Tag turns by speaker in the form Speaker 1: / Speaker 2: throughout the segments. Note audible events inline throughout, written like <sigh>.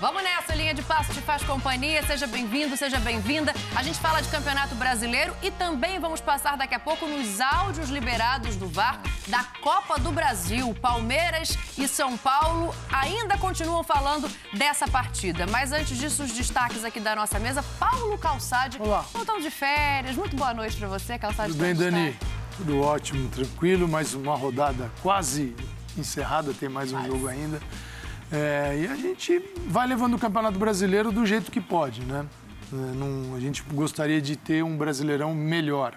Speaker 1: Vamos nessa, linha de passo te faz companhia. Seja bem-vindo, seja bem-vinda. A gente fala de Campeonato Brasileiro e também vamos passar daqui a pouco nos áudios liberados do VAR da Copa do Brasil. Palmeiras e São Paulo ainda continuam falando dessa partida. Mas antes disso, os destaques aqui da nossa mesa. Paulo Calçade,
Speaker 2: Olá.
Speaker 1: voltando de férias. Muito boa noite para você, Calçade.
Speaker 2: Tudo bem, Dani? Tudo ótimo, tranquilo. Mais uma rodada quase encerrada, tem mais um jogo ainda. É, e a gente vai levando o Campeonato Brasileiro do jeito que pode, né? É, a gente gostaria de ter um brasileirão melhor.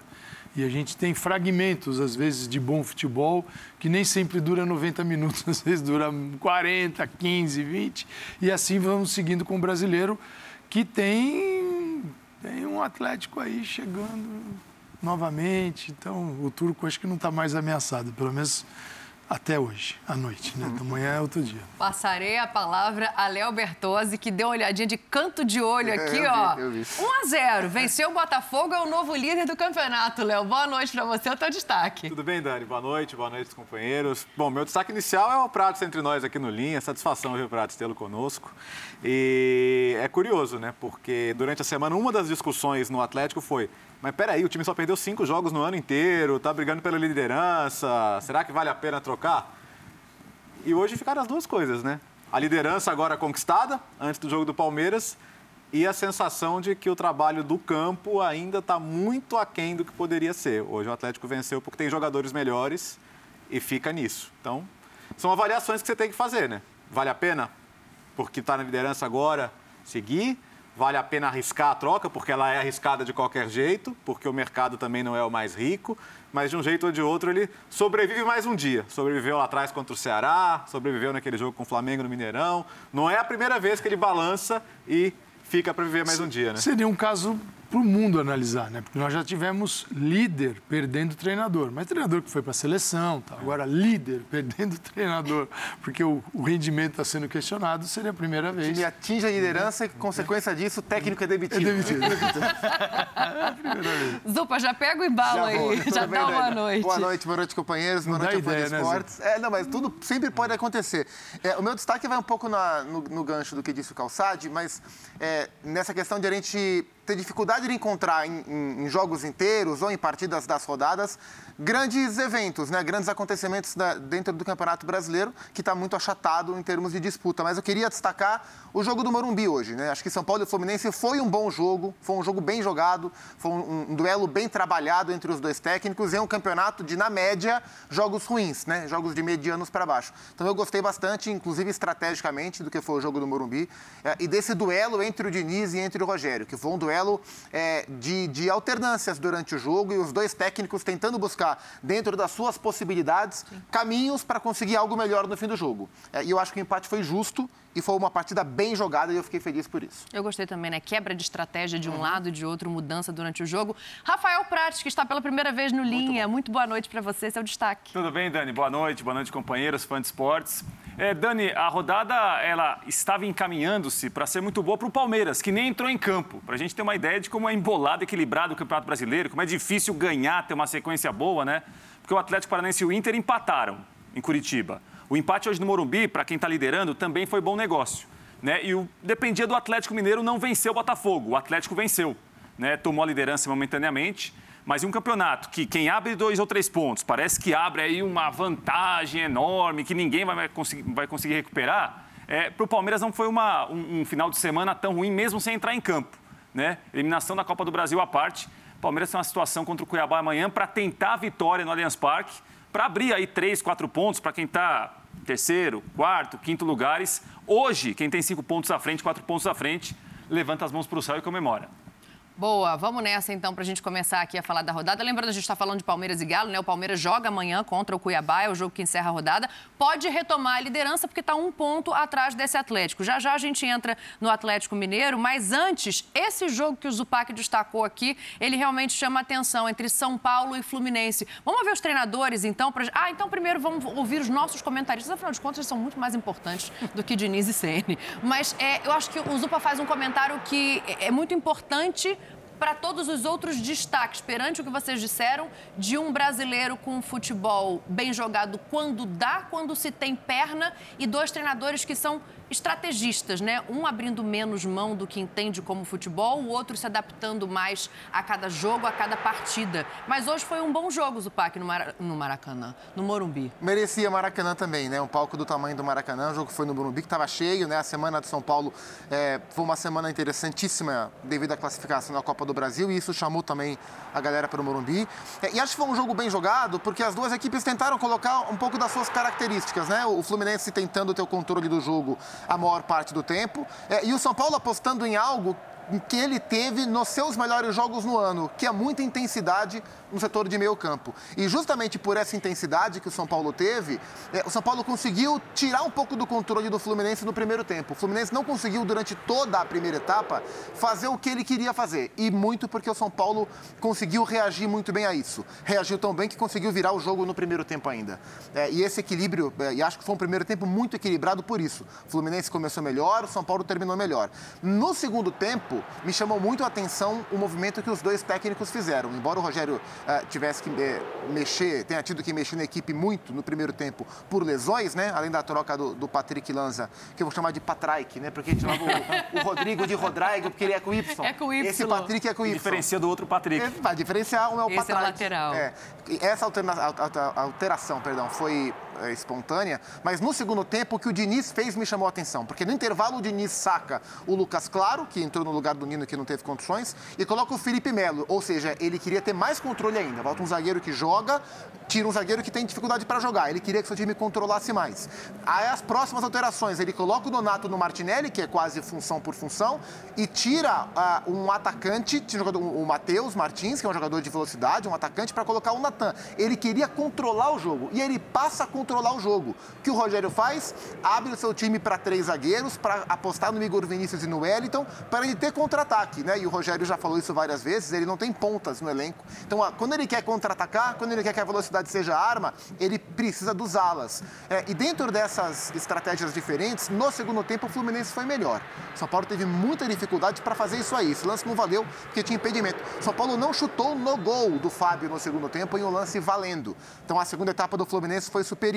Speaker 2: E a gente tem fragmentos, às vezes, de bom futebol, que nem sempre dura 90 minutos, <laughs> às vezes dura 40, 15, 20. E assim vamos seguindo com o brasileiro, que tem, tem um Atlético aí chegando novamente. Então, o turco acho que não está mais ameaçado, pelo menos até hoje, à noite. Né? Então, amanhã é outro dia.
Speaker 1: Passarei a palavra a Léo Bertozzi, que deu uma olhadinha de canto de olho aqui,
Speaker 3: eu vi,
Speaker 1: ó.
Speaker 3: eu vi.
Speaker 1: 1 a 0 Venceu o Botafogo, é o novo líder do campeonato, Léo. Boa noite pra você, o teu destaque.
Speaker 4: Tudo bem, Dani? Boa noite, boa noite, companheiros. Bom, meu destaque inicial é o Pratos entre nós aqui no Linha. Satisfação, viu, Pratos, tê-lo conosco. E é curioso, né? Porque durante a semana, uma das discussões no Atlético foi: mas peraí, o time só perdeu cinco jogos no ano inteiro, tá brigando pela liderança, será que vale a pena trocar? E hoje ficaram as duas coisas, né? A liderança agora conquistada, antes do jogo do Palmeiras, e a sensação de que o trabalho do campo ainda está muito aquém do que poderia ser. Hoje o Atlético venceu porque tem jogadores melhores e fica nisso. Então, são avaliações que você tem que fazer, né? Vale a pena, porque está na liderança agora, seguir? Vale a pena arriscar a troca, porque ela é arriscada de qualquer jeito, porque o mercado também não é o mais rico, mas de um jeito ou de outro ele sobrevive mais um dia. Sobreviveu lá atrás contra o Ceará, sobreviveu naquele jogo com o Flamengo no Mineirão. Não é a primeira vez que ele balança e fica para viver mais um dia, né?
Speaker 2: Seria um caso para o mundo analisar, né? Porque nós já tivemos líder perdendo treinador, mas treinador que foi para a seleção, tá? agora líder perdendo <laughs> treinador, porque o, o rendimento está sendo questionado, seria a primeira vez.
Speaker 3: Ele atinge a liderança e, consequência disso, o técnico é
Speaker 2: É
Speaker 3: demitido.
Speaker 2: é demitido. <laughs> É a primeira vez.
Speaker 1: Zupa, já pega o embalo aí.
Speaker 3: vou. <laughs>
Speaker 1: Já dá
Speaker 3: bem,
Speaker 1: uma
Speaker 3: Dani?
Speaker 1: noite.
Speaker 3: Boa noite, boa noite, companheiros. Boa noite,
Speaker 2: ideia, né,
Speaker 3: Esportes. É, não, mas tudo sempre pode acontecer. É, o meu destaque vai um pouco na- no, no gancho do que disse o Calçade, mas é, nessa questão de a gente ter dificuldade de encontrar em, em- em jogos inteiros ou em partidas das rodadas grandes eventos, né, grandes acontecimentos da- dentro do Campeonato Brasileiro, que está muito achatado em termos de disputa. Mas eu queria destacar o jogo do Morumbi hoje. Né? Acho que São Paulo e Fluminense foi um bom jogo, foi um jogo bem jogado, foi um, um duelo bem trabalhado entre os dois técnicos e é um campeonato de, na média, jogos ruins, né? jogos de medianos para baixo. Então eu gostei bastante, inclusive estrategicamente, do que foi o jogo do Morumbi eh, e desse duelo entre o Diniz e entre o Rogério, que foi um duelo eh, de, de alternâncias durante o jogo e os dois técnicos tentando buscar, dentro das suas possibilidades, caminhos para conseguir algo melhor no fim do jogo. Eh, e eu acho que o empate foi justo e foi uma partida bem jogada e eu fiquei feliz por isso.
Speaker 1: Eu gostei também, né? Quebra de estratégia
Speaker 3: Uhum.
Speaker 1: de um lado e de outro, mudança durante o jogo. Rafael Prates, que está pela primeira vez no Linha. Muito boa noite para você, seu destaque.
Speaker 5: Tudo bem, Dani? Boa noite, boa noite, companheiros, fãs de esportes. É, Dani, a rodada ela estava encaminhando-se para ser muito boa para o Palmeiras, que nem entrou em campo. Para a gente ter uma ideia de como é embolado, equilibrado o Campeonato Brasileiro, como é difícil ganhar, ter uma sequência boa, né? Porque o Atlético Paranaense e o Inter empataram em Curitiba. O empate hoje no Morumbi, para quem está liderando, também foi bom negócio. Né? E o, dependia do Atlético Mineiro não vencer o Botafogo. O Atlético venceu, né? tomou a liderança momentaneamente. Mas em um campeonato que quem abre dois ou três pontos parece que abre aí uma vantagem enorme que ninguém vai, vai conseguir, vai conseguir recuperar, é, para o Palmeiras não foi uma, um, um final de semana tão ruim, mesmo sem entrar em campo. Né? Eliminação da Copa do Brasil à parte. Palmeiras tem uma situação contra o Cuiabá amanhã para tentar a vitória no Allianz Parque, para abrir aí três, quatro pontos para quem está terceiro, quarto, quinto lugares. Hoje, quem tem cinco pontos à frente, quatro pontos à frente, levanta as mãos para o céu e comemora.
Speaker 1: Boa, vamos nessa então para a gente começar aqui a falar da rodada. Lembrando, a gente está falando de Palmeiras e Galo, né? O Palmeiras joga amanhã contra o Cuiabá, é o jogo que encerra a rodada. Pode retomar a liderança porque está um ponto atrás desse Atlético. Já já a gente entra no Atlético Mineiro, mas antes, esse jogo que o Zupac destacou aqui, ele realmente chama atenção entre São Paulo e Fluminense. Vamos ver os treinadores então? Pra... Ah, então primeiro vamos ouvir os nossos comentaristas. Afinal de contas, eles são muito mais importantes do que Diniz e Ceni. Mas é, eu acho que o Zupa faz um comentário que é muito importante para todos os outros destaques, perante o que vocês disseram, de um brasileiro com futebol bem jogado quando dá, quando se tem perna, e dois treinadores que são estrategistas, né? Um abrindo menos mão do que entende como futebol, o outro se adaptando mais a cada jogo, a cada partida. Mas hoje foi um bom jogo, Zupac, no, Mara... no Maracanã, no Morumbi.
Speaker 3: Merecia Maracanã também, né? Um palco do tamanho do Maracanã. O jogo foi no Morumbi, que estava cheio, né? A semana de São Paulo é, foi uma semana interessantíssima devido à classificação na Copa do Brasil e isso chamou também a galera para o Morumbi. É, e acho que foi um jogo bem jogado, porque as duas equipes tentaram colocar um pouco das suas características, né? O Fluminense tentando ter o controle do jogo a maior parte do tempo. É, e o São Paulo apostando em algo que ele teve nos seus melhores jogos no ano, que é muita intensidade no setor de meio campo. E justamente por essa intensidade que o São Paulo teve, é, o São Paulo conseguiu tirar um pouco do controle do Fluminense no primeiro tempo. O Fluminense não conseguiu, durante toda a primeira etapa, fazer o que ele queria fazer. E muito porque o São Paulo conseguiu reagir muito bem a isso. Reagiu tão bem que conseguiu virar o jogo no primeiro tempo ainda. É, e esse equilíbrio, é, e acho que foi um primeiro tempo muito equilibrado por isso. O Fluminense começou melhor, o São Paulo terminou melhor. No segundo tempo, me chamou muito a atenção o movimento que os dois técnicos fizeram. Embora o Rogério uh, tivesse que uh, mexer, tenha tido que mexer na equipe muito no primeiro tempo por lesões, né? Além da troca do, do Patrick Lanza, que eu vou chamar de Patraik, né? Porque a gente chamava o, o, Rodrigo de Rodrigo, porque ele é com Y.
Speaker 1: É com Y.
Speaker 3: Esse Patrick é com Y.
Speaker 5: Diferencia do outro Patrick. É,
Speaker 3: vai diferenciar um é o
Speaker 1: Esse é o lateral. É.
Speaker 3: Essa alterna, alteração, perdão, foi espontânea, mas no segundo tempo o que o Diniz fez me chamou a atenção, porque no intervalo o Diniz saca o Lucas Claro, que entrou no lugar do Nino que não teve condições, e coloca o Felipe Melo, ou seja, ele queria ter mais controle ainda. Volta um zagueiro que joga, tira um zagueiro que tem dificuldade para jogar. Ele queria que seu time controlasse mais. Aí as próximas alterações, ele coloca o Donato no Martinelli, que é quase função por função, e tira uh, um atacante, o Matheus Martins, que é um jogador de velocidade, um atacante, para colocar o Natan. Ele queria controlar o jogo e ele passa a controlar o jogo. O que o Rogério faz? Abre o seu time para três zagueiros, para apostar no Igor Vinícius e no Wellington, para ele ter contra-ataque, né? E o Rogério já falou isso várias vezes, ele não tem pontas no elenco. Então, quando ele quer contra-atacar, quando ele quer que a velocidade seja arma, ele precisa dos alas. É, e dentro dessas estratégias diferentes, no segundo tempo o Fluminense foi melhor. O São Paulo teve muita dificuldade para fazer isso aí. Esse lance não valeu porque tinha impedimento. O São Paulo não chutou no gol do Fábio no segundo tempo em um lance valendo. Então a segunda etapa do Fluminense foi superior.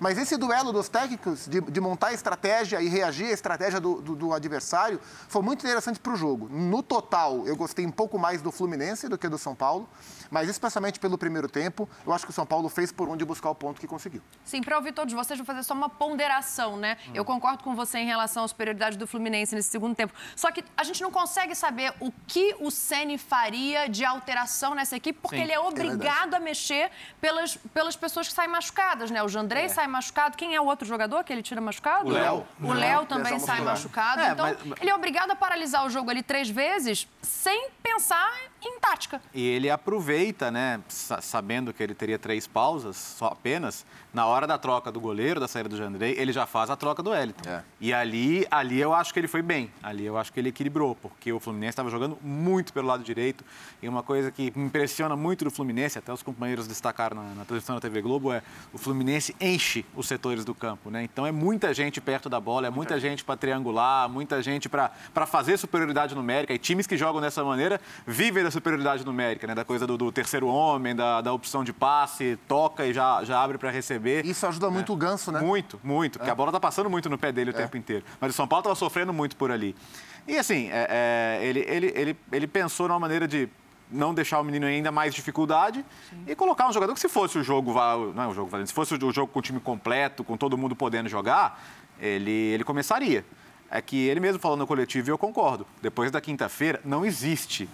Speaker 3: Mas esse duelo dos técnicos, de, de montar a estratégia e reagir à estratégia do, do, do adversário, foi muito interessante para o jogo. No total, eu gostei um pouco mais do Fluminense do que do São Paulo mas especialmente pelo primeiro tempo, eu acho que o São Paulo fez por onde buscar o ponto que conseguiu.
Speaker 1: Sim, para ouvir todos vocês, vou fazer só uma ponderação, né? Hum. Eu concordo com você em relação à superioridade do Fluminense nesse segundo tempo. Só que a gente não consegue saber o que o Ceni faria de alteração nessa equipe, porque Sim, ele é, é obrigado é a mexer pelas, pelas pessoas que saem machucadas, né? O Jandrei é. sai machucado. Quem é o outro jogador que ele tira machucado?
Speaker 3: O Léo.
Speaker 1: O Léo também sai machucado. É, então, mas... ele é obrigado a paralisar o jogo ali três vezes sem pensar em tática.
Speaker 4: E ele aproveita, né, sabendo que ele teria três pausas só apenas, na hora da troca do goleiro, da saída do Jandrei, ele já faz a troca do Wellington. É. E ali, ali eu acho que ele foi bem. Ali eu acho que ele equilibrou, porque o Fluminense estava jogando muito pelo lado direito. E uma coisa que me impressiona muito do Fluminense, até os companheiros destacaram na, na transmissão da TV Globo, é o Fluminense enche os setores do campo, né? Então é muita gente perto da bola, é muita gente para triangular, muita gente para fazer superioridade numérica. E times que jogam dessa maneira vivem da superioridade numérica, né? Da coisa do, do terceiro homem, da, da opção de passe, toca e já, já abre para receber.
Speaker 3: Isso ajuda muito é. o ganso, né?
Speaker 4: Muito, muito. Porque é. a bola tá passando muito no pé dele o é. tempo inteiro. Mas o São Paulo estava sofrendo muito por ali. E assim, é, é, ele, ele, ele, ele pensou numa maneira de não deixar o menino ainda mais dificuldade Sim. e colocar um jogador que se fosse o jogo, não é o jogo, se fosse o jogo com o time completo, com todo mundo podendo jogar, ele, ele começaria. É que ele mesmo falou no coletivo e eu concordo. Depois da quinta-feira, não existe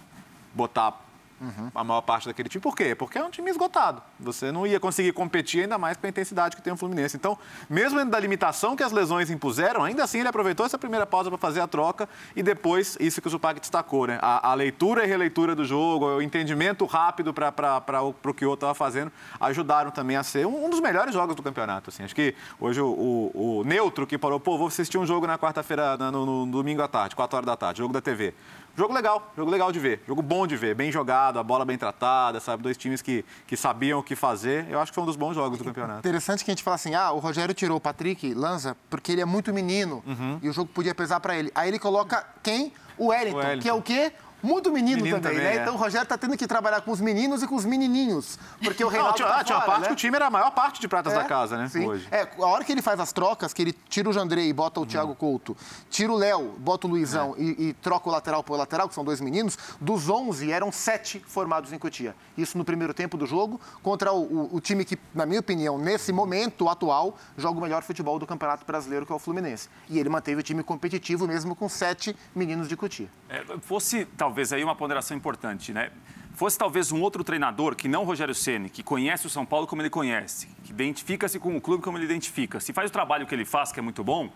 Speaker 4: botar uhum. a maior parte daquele time. Por quê? Porque é um time esgotado. Você não ia conseguir competir ainda mais com a intensidade que tem o Fluminense. Então, mesmo dentro da limitação que as lesões impuseram, ainda assim ele aproveitou essa primeira pausa para fazer a troca e depois, isso que o Zupac destacou, né? A, a leitura e releitura do jogo, o entendimento rápido para o que o outro estava fazendo, ajudaram também a ser um, um, dos melhores jogos do campeonato. Assim. Acho que hoje o, o, o neutro que falou, pô, vou assistir um jogo na quarta-feira, no, no, no domingo à tarde, 4 horas da tarde, jogo da TV. Jogo legal, jogo legal de ver, jogo bom de ver, bem jogado, a bola bem tratada, sabe? Dois times que, que sabiam o que fazer. Eu acho que foi um dos bons jogos do campeonato.
Speaker 3: Interessante que a gente fala assim: ah, o Rogério tirou o Patrick Lanza porque ele é muito menino uhum. e o jogo podia pesar para ele. Aí ele coloca quem? O Wellington, o Wellington, que é o quê? Muito menino,
Speaker 4: Menino
Speaker 3: também,
Speaker 4: também,
Speaker 3: né?
Speaker 4: é.
Speaker 3: Então o Rogério tá tendo que trabalhar com os meninos e com os menininhos. Porque o
Speaker 4: Não,
Speaker 3: Reinaldo
Speaker 4: tinha,
Speaker 3: tá
Speaker 4: ah, tinha uma
Speaker 3: fora,
Speaker 4: parte
Speaker 3: né?
Speaker 4: que o time era a maior parte de pratas da casa, né?
Speaker 3: Sim.
Speaker 4: Hoje.
Speaker 3: É, a hora que ele faz as trocas, que ele tira o Jandrei e bota o Thiago Couto, tira o Léo, bota o Luizão
Speaker 4: É.
Speaker 3: e, e troca o lateral por lateral, que são dois meninos, dos 11 eram sete formados em Cotia. Isso no primeiro tempo do jogo, contra o, o- o time que, na minha opinião, nesse momento atual, joga o melhor futebol do Campeonato Brasileiro, que é o Fluminense. E ele manteve o time competitivo mesmo com sete meninos de Cotia.
Speaker 5: É, fosse talvez aí uma ponderação importante, né? Fosse talvez um outro treinador que não o Rogério Ceni, que conhece o São Paulo como ele conhece, que identifica-se com o clube como ele identifica, se faz o trabalho que ele faz, que é muito bom,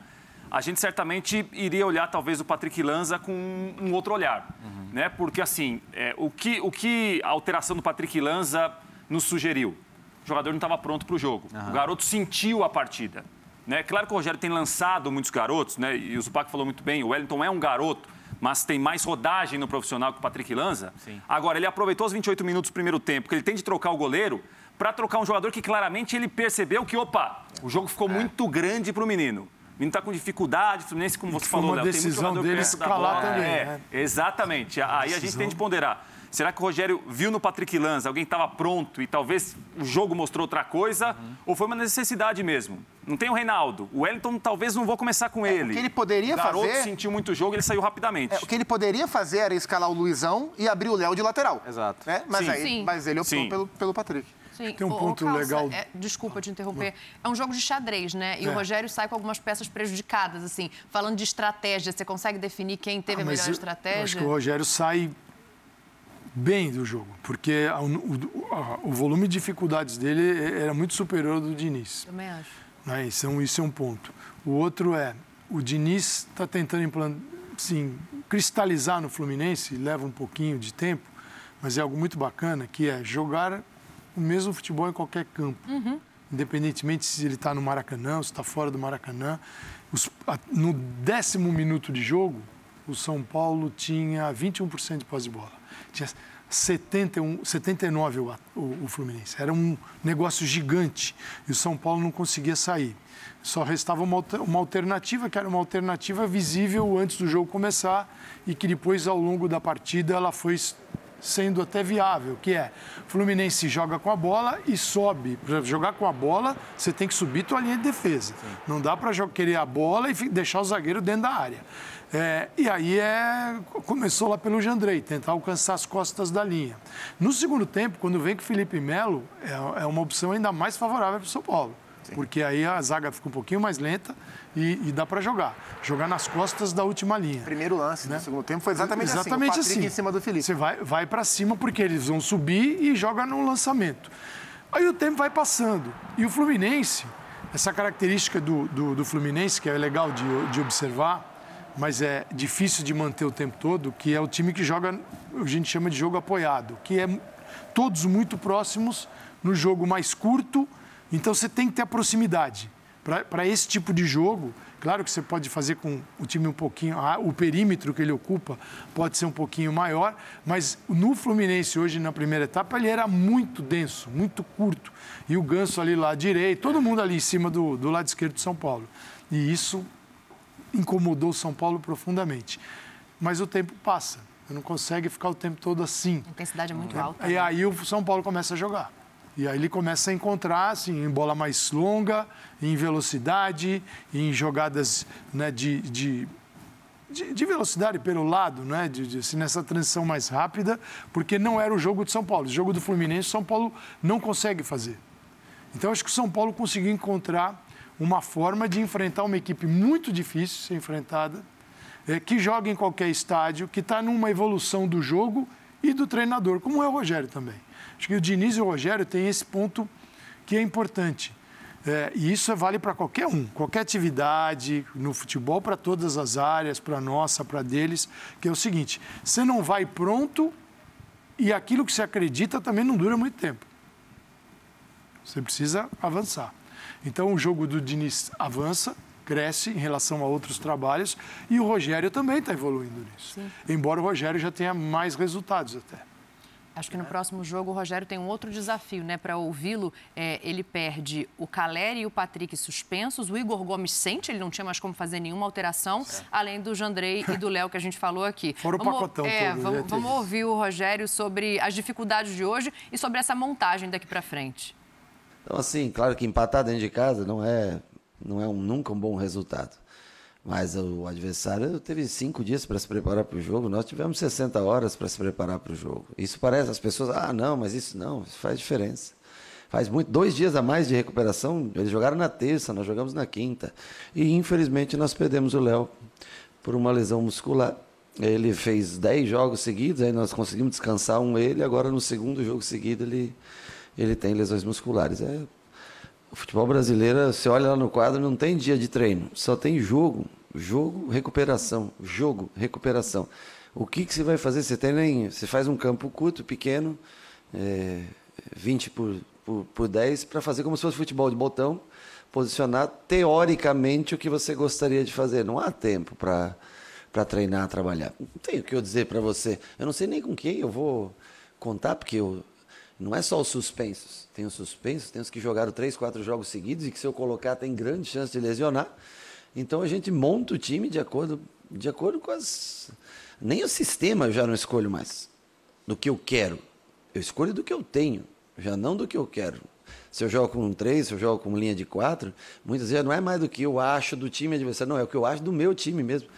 Speaker 5: a gente certamente iria olhar talvez o Patrick Lanza com um outro olhar, né? Porque assim, é, o que o que a alteração do Patrick Lanza nos sugeriu? O jogador não estava pronto para o jogo. O garoto sentiu a partida. Né? Claro que o Rogério tem lançado muitos garotos, né? e o Zupac falou muito bem, o Wellington é um garoto, mas tem mais rodagem no profissional que o Patrick Lanza. Agora, ele aproveitou os 28 minutos do primeiro tempo, que ele tem de trocar o goleiro, para trocar um jogador que claramente ele percebeu que, opa, o jogo ficou muito grande para o menino. O menino está com dificuldade, o Fluminense, como você falou,
Speaker 2: uma
Speaker 5: Léo, tem muito
Speaker 2: decisão
Speaker 5: jogador
Speaker 2: dele
Speaker 5: da
Speaker 2: escalar
Speaker 5: bola.
Speaker 2: também,
Speaker 5: É,
Speaker 2: né?
Speaker 5: Exatamente. Aí a gente
Speaker 2: Decisão.
Speaker 5: tem de ponderar. Será que o Rogério viu no Patrick Lanza alguém estava pronto e talvez o jogo mostrou outra coisa?
Speaker 2: Uhum.
Speaker 5: Ou foi uma necessidade mesmo? Não tem o Reinaldo. O Wellington talvez não vou começar com ele.
Speaker 3: É, o que ele poderia
Speaker 5: o garoto
Speaker 3: fazer-
Speaker 5: sentiu muito jogo ele saiu rapidamente.
Speaker 3: É, o que ele poderia fazer era escalar o Luizão e abrir o Léo de lateral.
Speaker 4: Exato.
Speaker 3: Né? Mas,
Speaker 5: Sim.
Speaker 3: aí,
Speaker 1: Sim.
Speaker 3: mas ele optou
Speaker 5: Sim.
Speaker 3: pelo, pelo Patrick.
Speaker 1: Sim.
Speaker 2: Tem um
Speaker 1: ô,
Speaker 2: ponto
Speaker 1: Calça,
Speaker 2: legal-
Speaker 1: é, desculpa te interromper. É um jogo de xadrez, né? E o
Speaker 2: É.
Speaker 1: Rogério sai com algumas peças prejudicadas, assim. Falando de estratégia, você consegue definir quem teve a
Speaker 2: Ah, mas
Speaker 1: melhor
Speaker 2: eu-
Speaker 1: estratégia?
Speaker 2: Eu acho que o Rogério sai bem do jogo, porque a- o, a- o volume de dificuldades dele era muito superior ao do Diniz.
Speaker 1: Também acho.
Speaker 2: Né? Isso, é um, isso é um ponto. O outro é, o Diniz está tentando implan- sim, cristalizar no Fluminense, leva um pouquinho de tempo, mas é algo muito bacana, que é jogar o mesmo futebol em qualquer campo. Independentemente se ele está no Maracanã, se está fora do Maracanã. Os- a- no décimo minuto de jogo, o São Paulo tinha 21% de posse de bola. Tinha 71, 79 o, o, o Fluminense. Era um negócio gigante e o São Paulo não conseguia sair. Só restava uma, uma alternativa, que era uma alternativa visível antes do jogo começar e que depois, ao longo da partida, ela foi sendo até viável, que é Fluminense joga com a bola e sobe. Para jogar com a bola, você tem que subir tua linha de defesa. Não dá para querer a bola e deixar o zagueiro dentro da área. É, e aí é, começou lá pelo Jandrei, tentar alcançar as costas da linha. No segundo tempo, quando vem com o Felipe Melo, é, é uma opção ainda mais favorável para o São Paulo. Porque aí a zaga fica um pouquinho mais lenta e, e dá para jogar. Jogar nas costas da última linha.
Speaker 3: Primeiro lance
Speaker 2: Né?
Speaker 3: do segundo tempo foi exatamente,
Speaker 2: Exatamente
Speaker 3: assim. O Patrick
Speaker 2: assim.
Speaker 3: em cima do Felipe.
Speaker 2: Você vai, vai para cima porque eles vão subir e joga no lançamento. Aí o tempo vai passando. E o Fluminense, essa característica do, do, do Fluminense, que é legal de, de observar, mas é difícil de manter o tempo todo, que é o time que joga, a gente chama de jogo apoiado, que é todos muito próximos no jogo mais curto, então você tem que ter a proximidade. Para esse tipo de jogo, claro que você pode fazer com o time um pouquinho, o perímetro que ele ocupa pode ser um pouquinho maior, mas no Fluminense hoje, na primeira etapa, ele era muito denso, muito curto. E o Ganso ali lá direito, todo mundo ali em cima do, do lado esquerdo de São Paulo. E isso incomodou o São Paulo profundamente. Mas o tempo passa, você não consegue ficar o tempo todo assim.
Speaker 1: A intensidade é muito alta.
Speaker 2: E
Speaker 1: né?
Speaker 2: aí o São Paulo começa a jogar. E aí ele começa a encontrar, assim, em bola mais longa, em velocidade, em jogadas né, de, de, de, de velocidade pelo lado, né, de, de, assim, nessa transição mais rápida, porque não era o jogo de São Paulo. O jogo do Fluminense, São Paulo não consegue fazer. Então, acho que o São Paulo conseguiu encontrar uma forma de enfrentar uma equipe muito difícil de ser enfrentada, é, que joga em qualquer estádio, que está numa evolução do jogo e do treinador, como é o Rogério também. Acho que o Diniz e o Rogério têm esse ponto que é importante. É, e isso vale para qualquer um, qualquer atividade, no futebol, para todas as áreas, para nossa, para deles, que é o seguinte: você não vai pronto e aquilo que você acredita também não dura muito tempo. Você precisa avançar. Então, o jogo do Diniz avança, cresce em relação a outros trabalhos e o Rogério também está evoluindo nisso. Embora o Rogério já tenha mais resultados até.
Speaker 1: Acho que no próximo jogo o Rogério tem um outro desafio, né? Para ouvi-lo, é, ele perde o Caleri e o Patrick suspensos. O Igor Gomes sente, ele não tinha mais como fazer nenhuma alteração, além do Jandrei e do Léo que a gente falou aqui.
Speaker 2: Fora o
Speaker 1: vamos,
Speaker 2: pacotão
Speaker 1: é,
Speaker 2: todo,
Speaker 1: Vamos,
Speaker 2: né,
Speaker 1: vamos ouvir o Rogério sobre as dificuldades de hoje e sobre essa montagem daqui para frente.
Speaker 6: Então, assim, claro que empatar dentro de casa não é, não é um, nunca um bom resultado. Mas o adversário teve cinco dias para se preparar para o jogo, nós tivemos 60 horas para se preparar para o jogo. Isso parece, as pessoas, ah, não, mas isso não, isso faz diferença. Faz muito, dois dias a mais de recuperação, eles jogaram na terça, nós jogamos na quinta. E infelizmente nós perdemos o Léo por uma lesão muscular. Ele fez 10 jogos seguidos, aí nós conseguimos descansar um ele, agora no segundo jogo seguido ele, ele tem lesões musculares. É, o futebol brasileiro, você olha lá no quadro, não tem dia de treino, só tem jogo. Jogo, recuperação. Jogo, recuperação. O que, que você vai fazer? Você, tem nem, você faz um campo curto, pequeno, é, 20 por, por, por 10, para fazer como se fosse futebol de botão, posicionar teoricamente o que você gostaria de fazer. Não há tempo para para treinar, trabalhar. Não tenho o que eu dizer para você. Eu não sei nem com quem eu vou contar, porque eu, não é só os suspensos. Tem os suspensos, tem os que jogaram três, quatro jogos seguidos e que se eu colocar tem grande chance de lesionar. Então a gente monta o time de acordo, de acordo com as. Nem o sistema eu já não escolho mais do que eu quero. Eu escolho do que eu tenho, já não do que eu quero. Se eu jogo com três, se eu jogo com linha de quatro, muitas vezes não é mais do que eu acho do time adversário, não, é o que eu acho do meu time mesmo.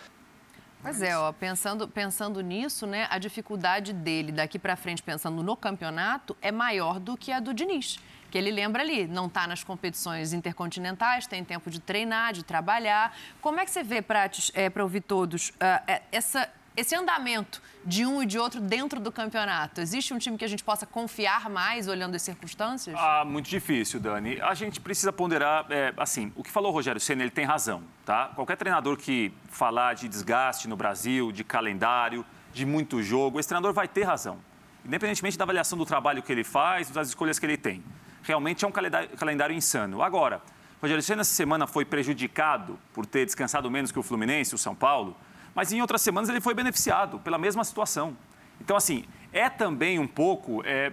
Speaker 1: Pois é, ó, pensando, pensando nisso, né, a dificuldade dele daqui para frente, pensando no campeonato, é maior do que a do Diniz. Que ele lembra ali, não está nas competições intercontinentais, tem tempo de treinar, de trabalhar. Como é que você vê, Prates, é, para ouvir todos, uh, essa esse andamento de um e de outro dentro do campeonato? Existe um time que a gente possa confiar mais olhando as circunstâncias?
Speaker 5: Ah, muito difícil, Dani. A gente precisa ponderar, é, assim, o que falou o Rogério Senna, ele tem razão, tá? Qualquer treinador que falar de desgaste no Brasil, de calendário, de muito jogo, esse treinador vai ter razão. Independentemente da avaliação do trabalho que ele faz, das escolhas que ele tem. Realmente é um calendário, insano. Agora, o Rogério Senna essa semana foi prejudicado por ter descansado menos que o Fluminense, o São Paulo, mas em outras semanas ele foi beneficiado pela mesma situação. Então, assim, é também um pouco é,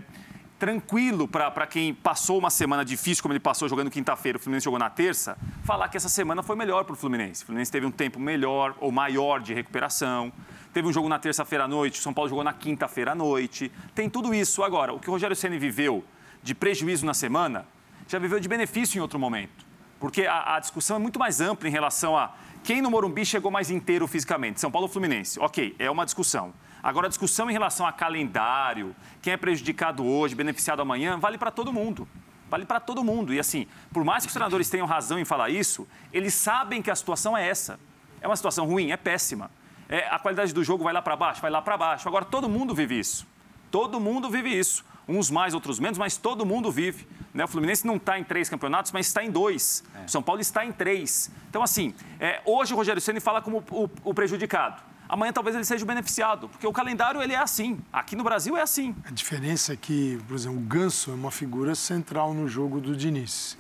Speaker 5: tranquilo para quem passou uma semana difícil, como ele passou jogando quinta-feira, o Fluminense jogou na terça, falar que essa semana foi melhor para o Fluminense. O Fluminense teve um tempo melhor ou maior de recuperação. Teve um jogo na terça-feira à noite, o São Paulo jogou na quinta-feira à noite. Tem tudo isso. Agora, o que o Rogério Ceni viveu de prejuízo na semana, já viveu de benefício em outro momento. Porque a, a discussão é muito mais ampla em relação a quem no Morumbi chegou mais inteiro fisicamente? São Paulo ou Fluminense? Ok, é uma discussão. Agora, a discussão em relação a calendário, quem é prejudicado hoje, beneficiado amanhã, vale para todo mundo. Vale para todo mundo. E assim, por mais que os treinadores tenham razão em falar isso, eles sabem que a situação é essa. É uma situação ruim, é péssima. É, a qualidade do jogo vai lá para baixo, vai lá para baixo. Agora, todo mundo vive isso. Todo mundo vive isso. Uns mais, outros menos, mas todo mundo vive. Né? O Fluminense não está em três campeonatos, mas está em dois. É. O São Paulo está em três. Então, assim, é, hoje o Rogério Ceni fala como o, o, prejudicado. Amanhã talvez ele seja o beneficiado, porque o calendário ele é assim. Aqui no Brasil é assim.
Speaker 2: A diferença é que, por exemplo, o Ganso é uma figura central no jogo do Diniz.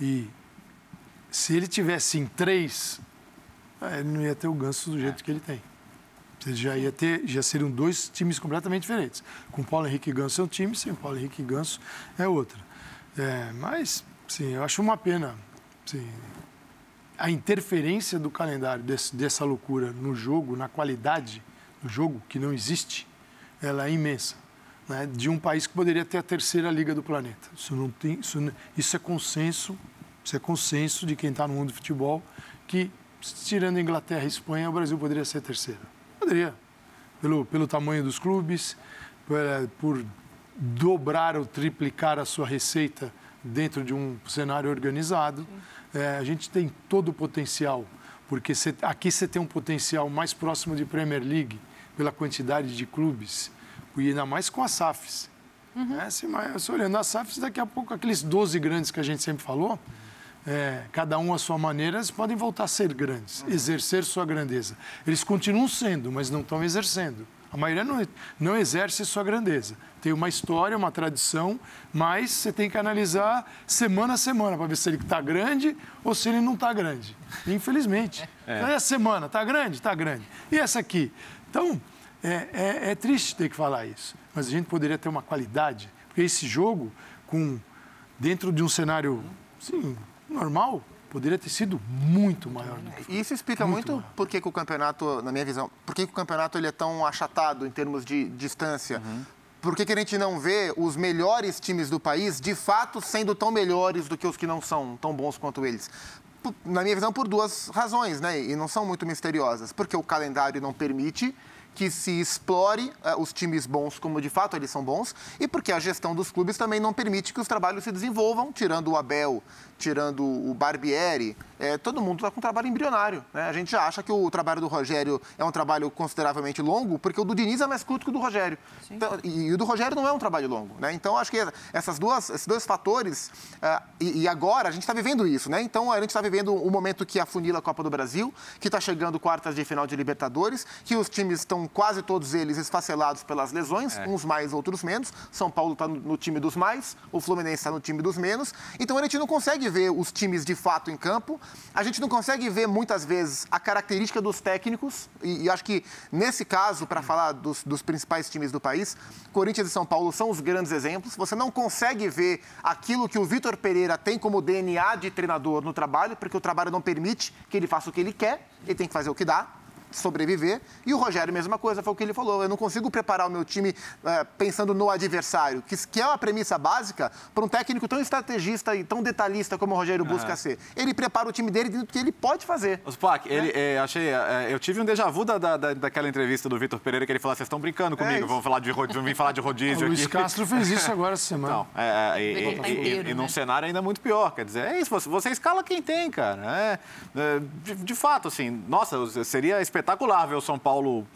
Speaker 2: E se ele tivesse em três, é, ele não ia ter o Ganso do jeito é. que ele tem. Já ia ter, já seriam dois times completamente diferentes. Com Paulo Henrique Ganso é um time, sem Paulo Henrique Ganso é outro. É, mas, sim, eu acho uma pena. Sim, a interferência do calendário desse, dessa loucura no jogo, na qualidade do jogo, que não existe, ela é imensa. Né? De um país que poderia ter a terceira liga do planeta. Isso, não tem, isso, isso é consenso, isso é consenso de quem está no mundo do futebol, que tirando Inglaterra e Espanha, o Brasil poderia ser terceiro. Poderia. Pelo, pelo tamanho dos clubes, por, é, por dobrar ou triplicar a sua receita dentro de um cenário organizado. É, a gente tem todo o potencial, porque cê, aqui você tem um potencial mais próximo de Premier League, pela quantidade de clubes, e ainda mais com as SAFs. Uhum. É, se, se olhando as SAFs, daqui a pouco aqueles 12 grandes que a gente sempre falou, é, cada um à sua maneira, eles podem voltar a ser grandes, exercer sua grandeza. Eles continuam sendo, mas não estão exercendo. A maioria não, não exerce sua grandeza. Tem uma história, uma tradição, mas você tem que analisar semana a semana para ver se ele está grande ou se ele não está grande. Infelizmente. É. Então, e a semana? Está grande? Está grande. E essa aqui? Então, é, é, é triste ter que falar isso, mas a gente poderia ter uma qualidade, porque esse jogo, com dentro de um cenário sim, normal, poderia ter sido muito maior do que foi.
Speaker 3: Isso explica muito,
Speaker 2: Muito
Speaker 3: por que, que o campeonato, na minha visão, por que, que o campeonato ele é tão achatado em termos de distância. Por que, que a gente não vê os melhores times do país, de fato, sendo tão melhores do que os que não são tão bons quanto eles? Na minha visão, por duas razões, né? E não são muito misteriosas. Porque o calendário não permite que se explore eh, os times bons como de fato eles são bons e porque a gestão dos clubes também não permite que os trabalhos se desenvolvam, tirando o Abel, tirando o Barbieri, eh, todo mundo está com um trabalho embrionário. Né? A gente já acha que o trabalho do Rogério é um trabalho consideravelmente longo, porque o do Diniz é mais curto que o do Rogério. Então, e, e o do Rogério não é um trabalho longo. Né? Então, acho que essas duas, esses dois fatores, ah, e, e agora a gente está vivendo isso. Né? Então, a gente está vivendo o momento que afunila a Copa do Brasil, que está chegando quartas de final de Libertadores, que os times estão quase todos eles esfacelados pelas lesões, uns mais, outros menos. São Paulo está no, no time dos mais, o Fluminense está no time dos menos. Então, a gente não consegue ver os times de fato em campo. A gente não consegue ver muitas vezes a característica dos técnicos. E, e acho que nesse caso, para falar dos, dos principais times do país, Corinthians e São Paulo são os grandes exemplos. Você não consegue ver aquilo que o Vitor Pereira tem como DNA de treinador no trabalho, porque o trabalho não permite que ele faça o que ele quer, ele tem que fazer o que dá sobreviver. E o Rogério, mesma coisa, foi o que ele falou. Eu não consigo preparar o meu time eh, pensando no adversário, que, que é uma premissa básica para um técnico tão estrategista e tão detalhista como o Rogério busca ser. Ele prepara o time dele dentro do que ele pode fazer.
Speaker 4: Os Pac, ele, é, achei, é, eu tive um déjà vu da, da, da- daquela entrevista do Vitor Pereira que ele falou: vocês estão brincando comigo,
Speaker 3: isso.
Speaker 4: vamos falar de rodízio, vamos vir falar de
Speaker 2: O
Speaker 4: rodízio
Speaker 2: Luiz
Speaker 4: aqui.
Speaker 2: Castro fez isso agora essa semana.
Speaker 4: Não, é, é, e,
Speaker 1: Pegou
Speaker 4: e-
Speaker 1: tá
Speaker 4: e-
Speaker 1: inteiro,
Speaker 4: e num
Speaker 1: né?
Speaker 4: cenário ainda muito pior. Quer dizer, é isso, você, você escala quem tem, cara. É, é, de, de fato, assim, nossa, seria espetacular ver o São Paulo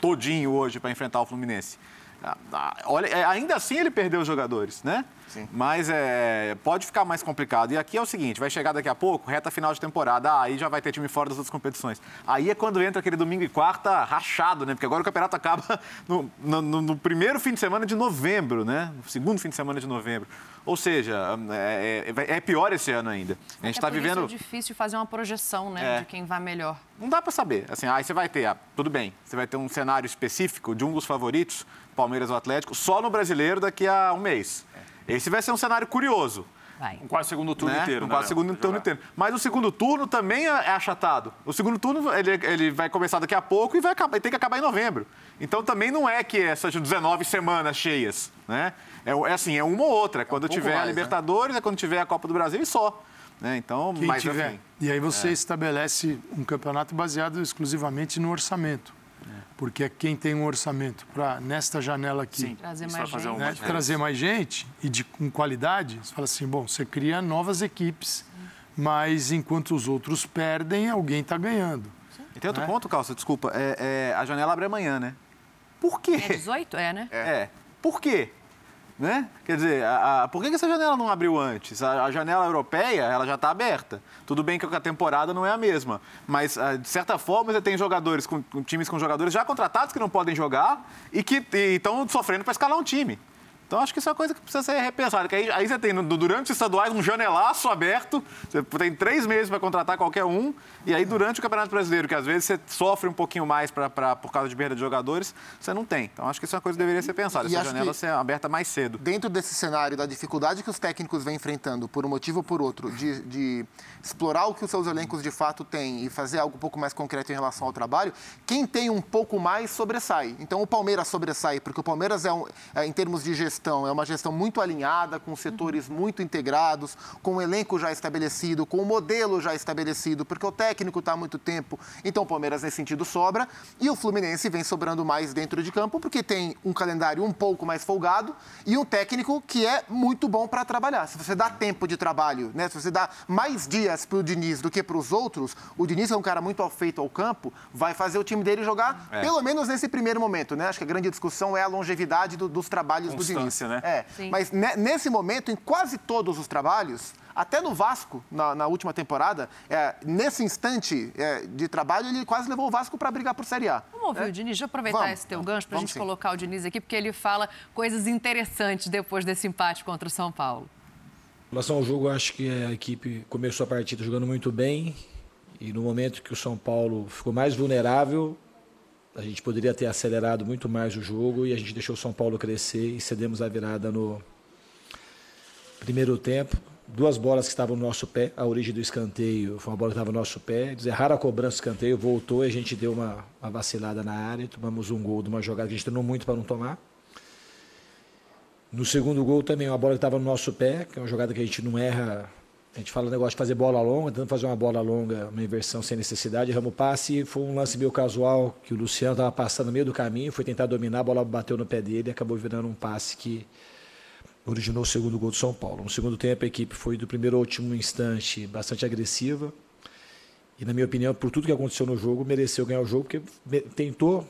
Speaker 4: todinho hoje para enfrentar o Fluminense. Ah, ah, Olha, é, ainda assim ele perdeu os jogadores, né?
Speaker 3: Sim.
Speaker 4: Mas é, pode ficar mais complicado. E aqui é o seguinte: vai chegar daqui a pouco, reta final de temporada. Ah, aí já vai ter time fora das outras competições. Aí é quando entra aquele domingo e quarta rachado, né? Porque agora o campeonato acaba <laughs> no, no- no- no primeiro fim de semana de novembro, né? No segundo fim de semana de novembro. Ou seja, é, é- vai- é pior esse ano ainda. A gente
Speaker 1: É
Speaker 4: está
Speaker 1: isso
Speaker 4: vivendo.
Speaker 1: É difícil fazer uma projeção, né,
Speaker 4: É.
Speaker 1: de quem vai melhor.
Speaker 4: Não dá para saber. Assim, aí você vai ter, ah, tudo bem, você vai ter um cenário específico de um dos favoritos, Palmeiras ou Atlético, só no brasileiro daqui a um mês. Esse vai ser um cenário curioso.
Speaker 1: Vai.
Speaker 5: Um quase segundo turno
Speaker 4: né?
Speaker 5: inteiro,
Speaker 4: Um
Speaker 5: né,
Speaker 4: quase segundo turno inteiro. Mas o segundo turno também é é achatado. O segundo turno ele, ele vai começar daqui a pouco e vai acabar, tem que acabar em novembro. Então também não é que é, sejam 19 semanas cheias, né? É, é assim, é uma ou outra. quando
Speaker 3: pouco
Speaker 4: tiver a
Speaker 3: mais, né?
Speaker 4: Libertadores, é quando tiver a Copa do Brasil e só. Né? Então,
Speaker 2: Quem
Speaker 4: mas
Speaker 2: tiver.
Speaker 4: enfim.
Speaker 2: E aí você estabelece um campeonato baseado exclusivamente no orçamento. Porque é quem tem um orçamento para, nesta janela aqui,
Speaker 5: Sim,
Speaker 1: Trazer mais gente.
Speaker 2: né, trazer mais gente e de, com qualidade, você fala assim, bom, você cria novas equipes, mas enquanto os outros perdem, alguém está ganhando.
Speaker 4: E tem outro
Speaker 2: Né?
Speaker 4: ponto, Calça, desculpa. É, é, a janela abre amanhã, né? Por quê?
Speaker 1: É 18? É, né?
Speaker 4: É. Por quê? Né? Quer dizer, a, a- por que essa janela não abriu antes? A, a janela europeia, ela já está aberta. Tudo bem que a temporada não é a mesma, mas ah, de certa forma você tem jogadores com, com times com jogadores já contratados que não podem jogar e que estão sofrendo para escalar um time. Então acho que isso é uma coisa que precisa ser repensada. Que aí, aí você tem no- durante os estaduais um janelaço aberto, você tem três meses para contratar qualquer um, e aí durante o Campeonato Brasileiro, que às vezes você sofre um pouquinho mais pra, pra- por causa de perda de jogadores, você não tem. Então acho que isso é uma coisa que deveria ser pensada. Essa janela ser aberta mais cedo.
Speaker 3: Dentro desse cenário da dificuldade que os técnicos vêm enfrentando, por um motivo ou por outro, de, de explorar o que os seus elencos de fato têm e fazer algo um pouco mais concreto em relação ao trabalho, quem tem um pouco mais sobressai. Então o Palmeiras sobressai, porque o Palmeiras, é, um, é, em termos de gestão, é uma gestão muito alinhada, com setores muito integrados, com o elenco já estabelecido, com o modelo já estabelecido, porque o técnico está há muito tempo. Então o Palmeiras, nesse sentido, sobra. E o Fluminense vem sobrando mais dentro de campo, porque tem um calendário um pouco mais folgado e um técnico que é muito bom para trabalhar. Se você dá tempo de trabalho, né? se você dá mais dias para o Diniz do que para os outros, o Diniz é um cara muito afeito ao campo, vai fazer o time dele jogar, pelo menos nesse primeiro momento. Né? Acho que a grande discussão é a longevidade do- dos trabalhos do Diniz.
Speaker 5: Constância, né?
Speaker 3: É,
Speaker 1: Sim.
Speaker 3: mas ne- nesse momento, em quase todos os trabalhos, até no Vasco, na, na última temporada, é, nesse instante é, de trabalho, ele quase levou o Vasco para brigar por Série A.
Speaker 1: Vamos ouvir o Diniz? Deixa eu aproveitar
Speaker 3: Vamos.
Speaker 1: esse teu gancho para a
Speaker 3: Vamos
Speaker 1: gente
Speaker 3: sim.
Speaker 1: colocar o Diniz aqui, porque ele fala coisas interessantes depois desse empate contra o São Paulo.
Speaker 7: Em relação ao jogo, acho que a equipe começou a partida jogando muito bem. E no momento que o São Paulo ficou mais vulnerável, a gente poderia ter acelerado muito mais o jogo e a gente deixou o São Paulo crescer e cedemos a virada no primeiro tempo. Duas bolas que estavam no nosso pé, a origem do escanteio foi uma bola que estava no nosso pé. Eles erraram a cobrança do escanteio, voltou e a gente deu uma, uma vacilada na área. Tomamos um gol de uma jogada que a gente treinou muito para não tomar. No segundo gol também, uma bola que estava no nosso pé, que é uma jogada que a gente não erra. A gente fala o negócio de fazer bola longa, tentando fazer uma bola longa, uma inversão sem necessidade. Erramos o passe, foi um lance meio casual, que o Luciano estava passando no meio do caminho, foi tentar dominar, a bola bateu no pé dele e acabou virando um passe que originou o segundo gol do São Paulo. No segundo tempo, a equipe foi do primeiro ao último instante bastante agressiva. E, na minha opinião, por tudo que aconteceu no jogo, mereceu ganhar o jogo, porque tentou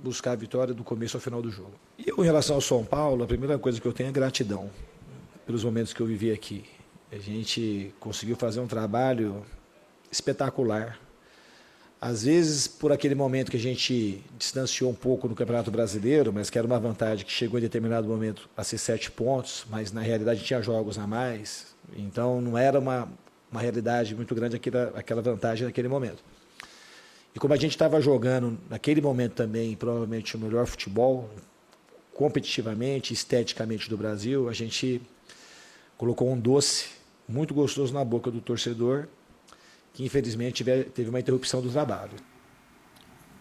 Speaker 7: buscar a vitória do começo ao final do jogo. E eu, em relação ao São Paulo, a primeira coisa que eu tenho é gratidão pelos momentos que eu vivi aqui. A gente conseguiu fazer um trabalho espetacular às vezes, por aquele momento que a gente distanciou um pouco no Campeonato Brasileiro, mas que era uma vantagem que chegou em determinado momento a ser sete pontos, mas na realidade tinha jogos a mais. Então, não era uma, uma realidade muito grande aquela, aquela vantagem naquele momento. E como a gente estava jogando naquele momento também, provavelmente o melhor futebol, competitivamente, esteticamente do Brasil, a gente colocou um doce muito gostoso na boca do torcedor que infelizmente teve uma interrupção do trabalho.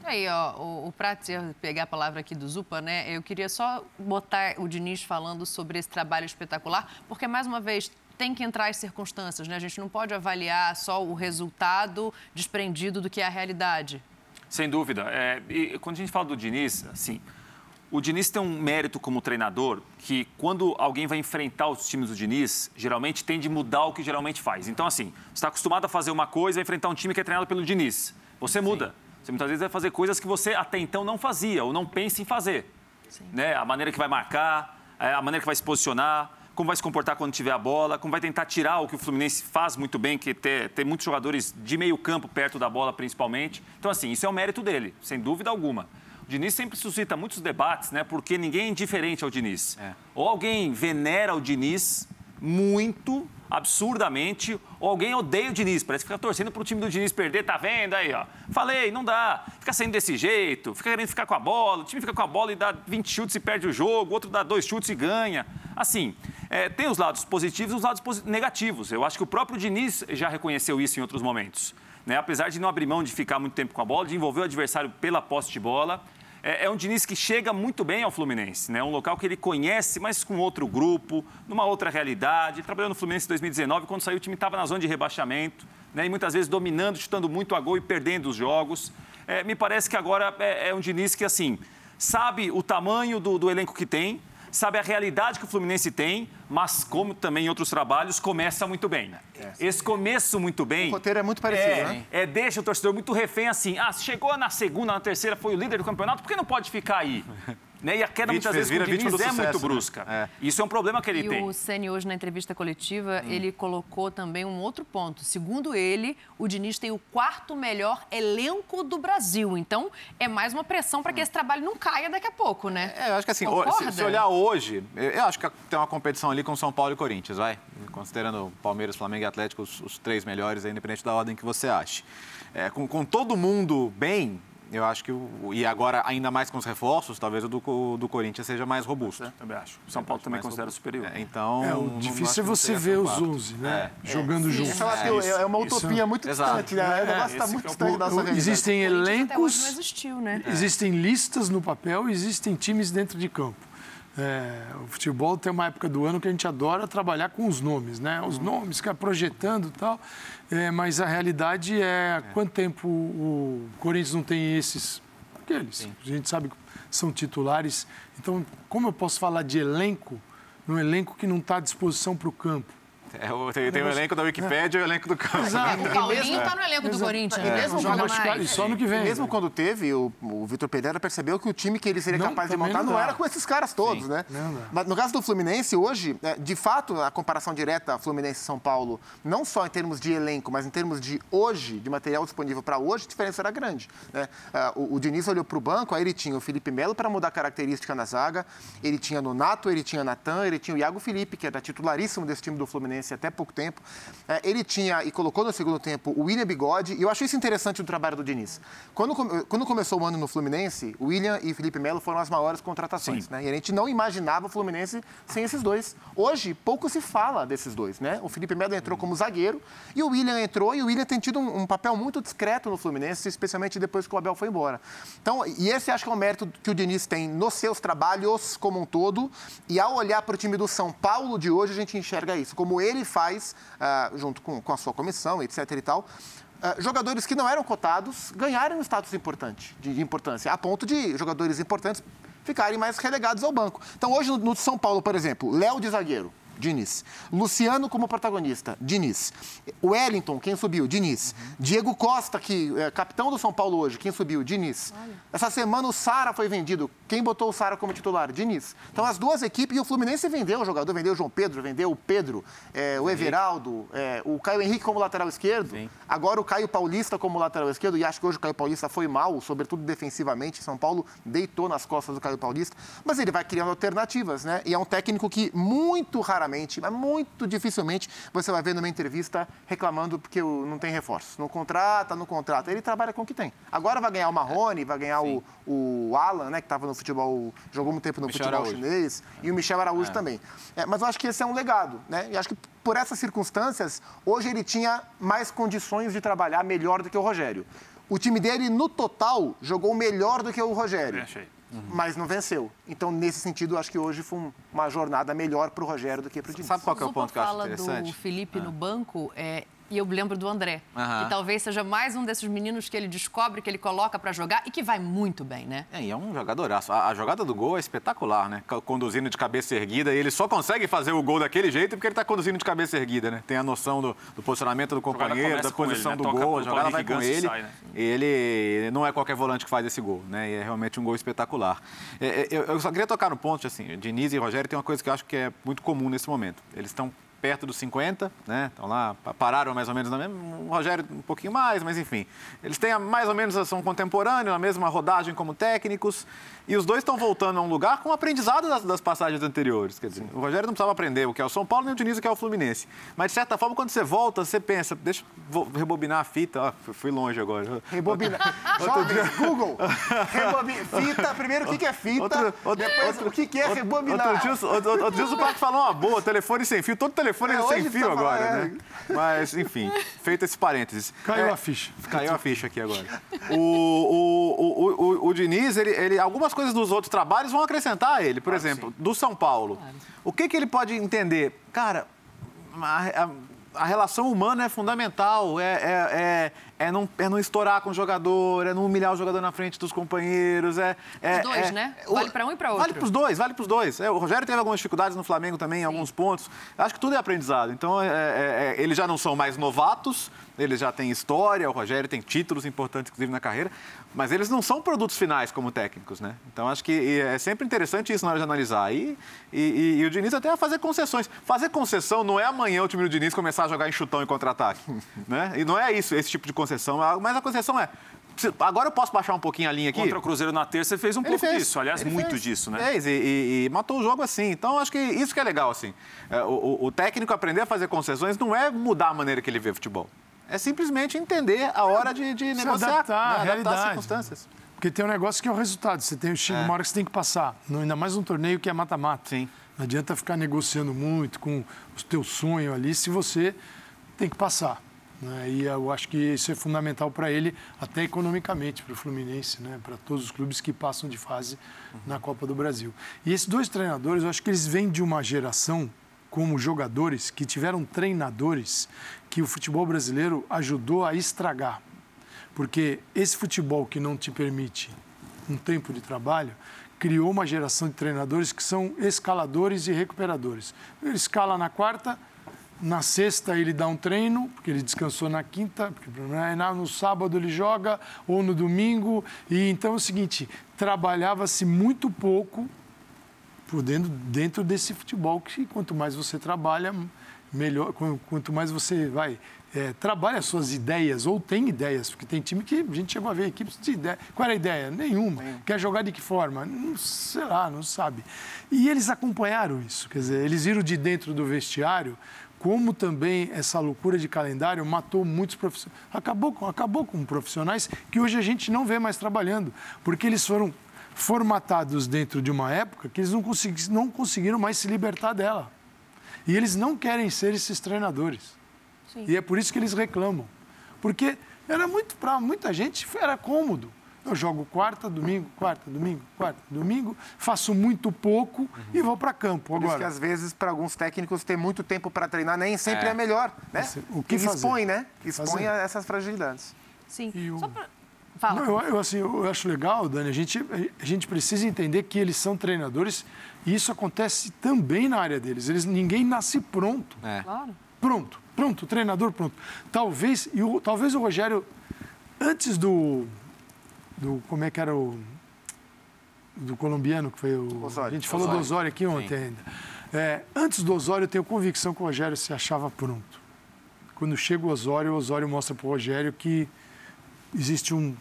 Speaker 1: Aí, ó, o, o Prats pegar a palavra aqui do Zupa, né? Eu queria só botar o Diniz falando sobre esse trabalho espetacular, porque, mais uma vez, tem que entrar as circunstâncias, né? A gente não pode avaliar só o resultado desprendido do que é a realidade.
Speaker 5: Sem dúvida. É, e quando a gente fala do Diniz, assim, o Diniz tem um mérito como treinador que, quando alguém vai enfrentar os times do Diniz, geralmente tende a mudar o que geralmente faz. Então, assim, você está acostumado a fazer uma coisa e enfrentar um time que é treinado pelo Diniz. Você muda. Sim. Você muitas vezes vai fazer coisas que você até então não fazia ou não pensa em fazer. Né? A maneira que vai marcar, é, a maneira que vai se posicionar, como vai se comportar quando tiver a bola, como vai tentar tirar o que o Fluminense faz muito bem, que ter, ter muitos jogadores de meio campo perto da bola, principalmente. Então, assim, isso é o mérito dele, sem dúvida alguma. Diniz sempre suscita muitos debates, né? Porque ninguém é indiferente ao Diniz. É. Ou alguém venera o Diniz muito, absurdamente, ou alguém odeia o Diniz. Parece que fica torcendo para o time do Diniz perder, tá vendo aí, ó. Falei, não dá. Fica saindo desse jeito, fica querendo ficar com a bola, o time fica com a bola e dá 20 chutes e perde o jogo, outro dá dois chutes e ganha. Assim, é, tem os lados positivos e os lados negativos. Eu acho que o próprio Diniz já reconheceu isso em outros momentos. Né? Apesar de não abrir mão de ficar muito tempo com a bola, de envolver o adversário pela posse de bola é, é um Diniz que chega muito bem ao Fluminense, né? Um local que ele conhece, mas com outro grupo, numa outra realidade. Ele trabalhou no Fluminense em 2019, quando saiu o time estava na zona de rebaixamento, né? E muitas vezes dominando, chutando muito a gol e perdendo os jogos. É, me parece que agora é, é um Diniz que, assim, sabe o tamanho do, do elenco que tem, sabe a realidade que o Fluminense tem, mas como também em outros trabalhos, começa muito bem. É. Esse começo muito bem.
Speaker 3: O roteiro é muito parecido,
Speaker 5: é,
Speaker 3: né?
Speaker 5: É, deixa o torcedor muito refém assim. Ah, chegou na segunda, na terceira, foi o líder do campeonato, por que não pode ficar aí? Né? E a queda muitas vezes com o Diniz é sucesso, muito né? brusca. É. Isso é um problema que ele
Speaker 1: e
Speaker 5: tem.
Speaker 1: E o Ceni hoje na entrevista coletiva, hum. ele colocou também um outro ponto. Segundo ele, o Diniz tem o quarto melhor elenco do Brasil. Então, é mais uma pressão para que hum. esse trabalho não caia daqui a pouco, né?
Speaker 4: É, eu acho que assim, se, se, olhar hoje, eu acho que tem uma competição ali com São Paulo e Corinthians, vai? Considerando Palmeiras, Flamengo e Atlético os, os três melhores, independente da ordem que você ache. É, com, com todo mundo bem, eu acho que, o, e agora ainda mais com os reforços, talvez o do, do Corinthians seja mais robusto. É,
Speaker 5: também acho. O São Paulo também considera robusto. superior.
Speaker 4: É, então,
Speaker 2: é, o difícil é você ver os 11, né? É. Jogando juntos.
Speaker 3: É, é, uma utopia muito distante, né? O negócio está muito distante da nossa
Speaker 2: Existem elencos, né? existem listas no papel, existem times dentro de campo. É, o futebol tem uma época do ano que a gente adora trabalhar com os nomes, né? Os nomes, ficar projetando e tal. É, mas a realidade é, é quanto tempo o Corinthians não tem esses? Aqueles. Sim. A gente sabe que são titulares. Então, como eu posso falar de elenco, num elenco que não está à disposição para o campo?
Speaker 4: É, o, tem, tem o elenco da Wikipédia e o elenco do campo.
Speaker 1: Exato. O Paulinho está no elenco do Corinthians. É. Mesmo joga mais.
Speaker 2: só no que vem.
Speaker 3: E mesmo quando teve, o, o Vitor Pereira percebeu que o time que ele seria não, capaz de montar não, não era com esses caras todos, Sim. né? Mas no caso do Fluminense, hoje, é, de fato, a comparação direta Fluminense-São Paulo, não só em termos de elenco, mas em termos de hoje, de material disponível para hoje, a diferença era grande. Né? É, o, o Diniz olhou para o banco, aí ele tinha o Felipe Melo para mudar a característica na zaga, ele tinha Nonato, ele tinha Natan, ele tinha o Iago Felipe, que era titularíssimo desse time do Fluminense Fluminense até pouco tempo. É, ele tinha, e colocou no segundo tempo, o William Bigode, e eu achei isso interessante no trabalho do Diniz. Quando, quando começou o ano no Fluminense, o William e Felipe Melo foram as maiores contratações, né? E a gente não imaginava o Fluminense sem esses dois. Hoje, pouco se fala desses dois, né? O Felipe Melo entrou como zagueiro e o William entrou, e o William tem tido um, um papel muito discreto no Fluminense, especialmente depois que o Abel foi embora. Então, e esse acho que é um mérito que o Diniz tem nos seus trabalhos como um todo, e ao olhar para o time do São Paulo de hoje, a gente enxerga isso, como ele faz, uh, junto com, com a sua comissão, etc e tal, Uh, jogadores que não eram cotados ganharam um status importante, de, de, importância, a ponto de jogadores importantes ficarem mais relegados ao banco. Então, hoje no, no São Paulo, por exemplo, Léo de zagueiro, Diniz. Luciano como protagonista, Diniz. Wellington, quem subiu? Diniz. Diego Costa, que é capitão do São Paulo hoje, quem subiu? Diniz. Olha. Essa semana o Sara foi vendido. Quem botou o Sara como titular? Diniz. Então as duas equipes, e o Fluminense vendeu o jogador, vendeu o João Pedro, vendeu o Pedro, é, o Everaldo, é, o Caio Henrique como lateral esquerdo. Sim. Agora o Caio Paulista como lateral esquerdo, e acho que hoje o Caio Paulista foi mal, sobretudo defensivamente. São Paulo deitou nas costas do Caio Paulista, mas ele vai criando alternativas, né? E é um técnico que muito raramente raramente, mas muito dificilmente você vai ver numa entrevista reclamando porque não tem reforço. Não contrata, não contrata. Ele trabalha com o que tem. Agora vai ganhar o Marrone, vai ganhar o, o Alan, né, que estava no futebol, jogou muito tempo no Michel futebol Araújo. chinês, e o Michel Araújo é. também. É, mas eu acho que esse é um legado, né? E acho que por essas circunstâncias, hoje ele tinha mais condições de trabalhar melhor do que o Rogério. O time dele, no total, jogou melhor do que o Rogério. achei uhum. mas não venceu. Então, nesse sentido, acho que hoje foi uma jornada melhor para o Rogério do que para o Diniz.
Speaker 1: Sabe qual é o ponto que eu acho interessante? fala do Felipe ah. no banco, é, e eu lembro do André, uhum. que talvez seja mais um desses meninos que ele descobre, que ele coloca para jogar e que vai muito bem, né?
Speaker 4: É, e é um jogador. A, a, jogada do gol é espetacular, né? Conduzindo de cabeça erguida. E ele só consegue fazer o gol daquele jeito porque ele está conduzindo de cabeça erguida, né? Tem a noção do, do posicionamento do companheiro, da posição ele, né? do Toca gol. A jogada vai com ele. Sai, né? Ele não é qualquer volante que faz esse gol, né? E é realmente um gol espetacular. É, é, eu, eu só queria tocar no ponto, assim, Diniz e Rogério tem uma coisa que eu acho que é muito comum nesse momento. Eles estão perto dos 50, né? Estão lá, pararam mais ou menos na mesma. O Rogério um pouquinho mais, mas enfim. Eles têm mais ou menos, são contemporâneos, a mesma rodagem como técnicos. E os dois estão voltando a um lugar com aprendizado das, das, passagens anteriores. Quer dizer, o Rogério não precisava aprender o que é o São Paulo, nem o Diniz o que é o Fluminense. Mas, de certa forma, quando você volta, você pensa, deixa eu rebobinar a fita. Ó, fui longe agora.
Speaker 3: Rebobinar. <laughs> Jovens, Google. <laughs> Rebobina. Fita, primeiro, o que é fita? Outro, outro, depois, outro, o que é rebobinar?
Speaker 4: Outro dia, outro, outro dia o Parque falou uma boa, telefone sem fio. Todo telefone é, é sem fio agora, é. né? Mas, enfim, feito esse parênteses.
Speaker 2: Caiu é, a ficha.
Speaker 4: Caiu a ficha aqui agora. O, o, o, o, o Diniz, ele, ele, algumas coisas dos outros trabalhos vão acrescentar a ele. Por claro, exemplo, sim. do São Paulo. Claro. O que, que ele pode entender? Cara, a, a, a relação humana é fundamental. É, é, é, é, não, é não estourar com o jogador, é não humilhar o jogador na frente dos companheiros. É, é,
Speaker 1: os dois,
Speaker 4: é,
Speaker 1: né? Vale para um e para outro.
Speaker 4: Vale para os dois, vale para os dois. É, o Rogério teve algumas dificuldades no Flamengo também, em alguns pontos. Acho que tudo é aprendizado. Então, é, eles já não são mais novatos, eles já têm história, o Rogério tem títulos importantes, inclusive, na carreira, mas eles não são produtos finais como técnicos, né? Então, acho que é sempre interessante isso na hora de analisar. E, e, e o Diniz até vai fazer concessões. Fazer concessão não é amanhã o time do Diniz começar a jogar em chutão e contra-ataque, <laughs> né? E não é isso, esse tipo de concessão. Mas a concessão é, Agora eu posso baixar um pouquinho a linha aqui?
Speaker 5: Contra o Cruzeiro na terça, você fez um ele pouco fez. disso. Aliás, ele muito fez. disso, né?
Speaker 4: Fez e, e, e, matou o jogo assim. Então, acho que isso que é legal, assim. É, o, o, técnico aprender a fazer concessões não é mudar a maneira que ele vê futebol. É simplesmente entender a hora de, de negociar,
Speaker 2: adaptar, né? adaptar as circunstâncias. Porque tem um negócio que é o resultado. Você tem é. uma hora que você tem que passar. Ainda mais um torneio que é mata-mata. Não adianta ficar negociando muito com o teu sonho ali se você tem que passar. Né? E eu acho que isso é fundamental para ele, até economicamente, para o Fluminense, né? para todos os clubes que passam de fase na Copa do Brasil. E esses dois treinadores, eu acho que eles vêm de uma geração como jogadores que tiveram treinadores que o futebol brasileiro ajudou a estragar. Porque esse futebol que não te permite um tempo de trabalho criou uma geração de treinadores que são escaladores e recuperadores. Ele escala na quarta, na sexta ele dá um treino, porque ele descansou na quinta, porque né, no sábado ele joga, ou no domingo. E então é o seguinte, trabalhava-se muito pouco por dentro, dentro desse futebol que quanto mais você trabalha, melhor, quanto mais você vai é, trabalha suas ideias ou tem ideias, porque tem time que a gente chegou a ver equipes de ideia. Qual era a ideia? Nenhuma. Quer jogar de que forma? Não, sei lá, não sabe. E eles acompanharam isso, quer dizer, eles viram de dentro do vestiário como também essa loucura de calendário matou muitos profissionais. Acabou com, acabou com profissionais que hoje a gente não vê mais trabalhando, porque eles foram formatados dentro de uma época que eles não, consegui, não conseguiram mais se libertar dela. E eles não querem ser esses treinadores. Sim. E é por isso que eles reclamam. Porque era muito, para muita gente, era cômodo. Eu jogo quarta, domingo, quarta, domingo, quarta, domingo, faço muito pouco uhum. e vou para campo. Agora, Por isso
Speaker 3: que às vezes, para alguns técnicos, ter muito tempo para treinar nem sempre é, é melhor. Né?
Speaker 2: O que fazer?
Speaker 3: expõe, né? Expõe fazer. essas fragilidades.
Speaker 1: Sim.
Speaker 2: Só pra... Fala. Não, eu, eu, assim, eu acho legal, Dani, a gente, a gente precisa entender que eles são treinadores e isso acontece também na área deles. Eles, ninguém nasce pronto.
Speaker 1: É. Claro.
Speaker 2: Pronto, pronto, treinador pronto. Talvez, e o, talvez o Rogério, antes do, do. Como é que era o. Do colombiano, que foi o. Osório. A gente falou Osório. do Osório aqui ontem Sim. ainda. É, antes do Osório, eu tenho convicção que o Rogério se achava pronto. Quando chega o Osório, o Osório mostra para o Rogério que existe um,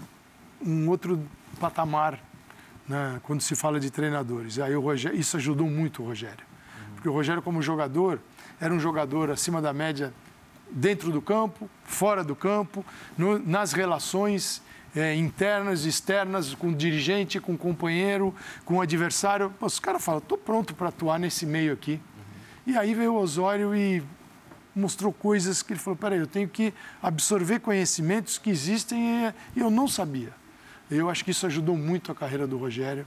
Speaker 2: um outro patamar né, quando se fala de treinadores. Aí o Rogério, isso ajudou muito o Rogério. Porque o Rogério, como jogador, era um jogador acima da média dentro do campo, fora do campo, no, nas relações é, internas externas com o dirigente, com o companheiro, com o adversário. Os caras falam, estou pronto para atuar nesse meio aqui. Uhum. E aí veio o Osório e mostrou coisas que ele falou, peraí, eu tenho que absorver conhecimentos que existem e eu não sabia. Eu acho que isso ajudou muito a carreira do Rogério.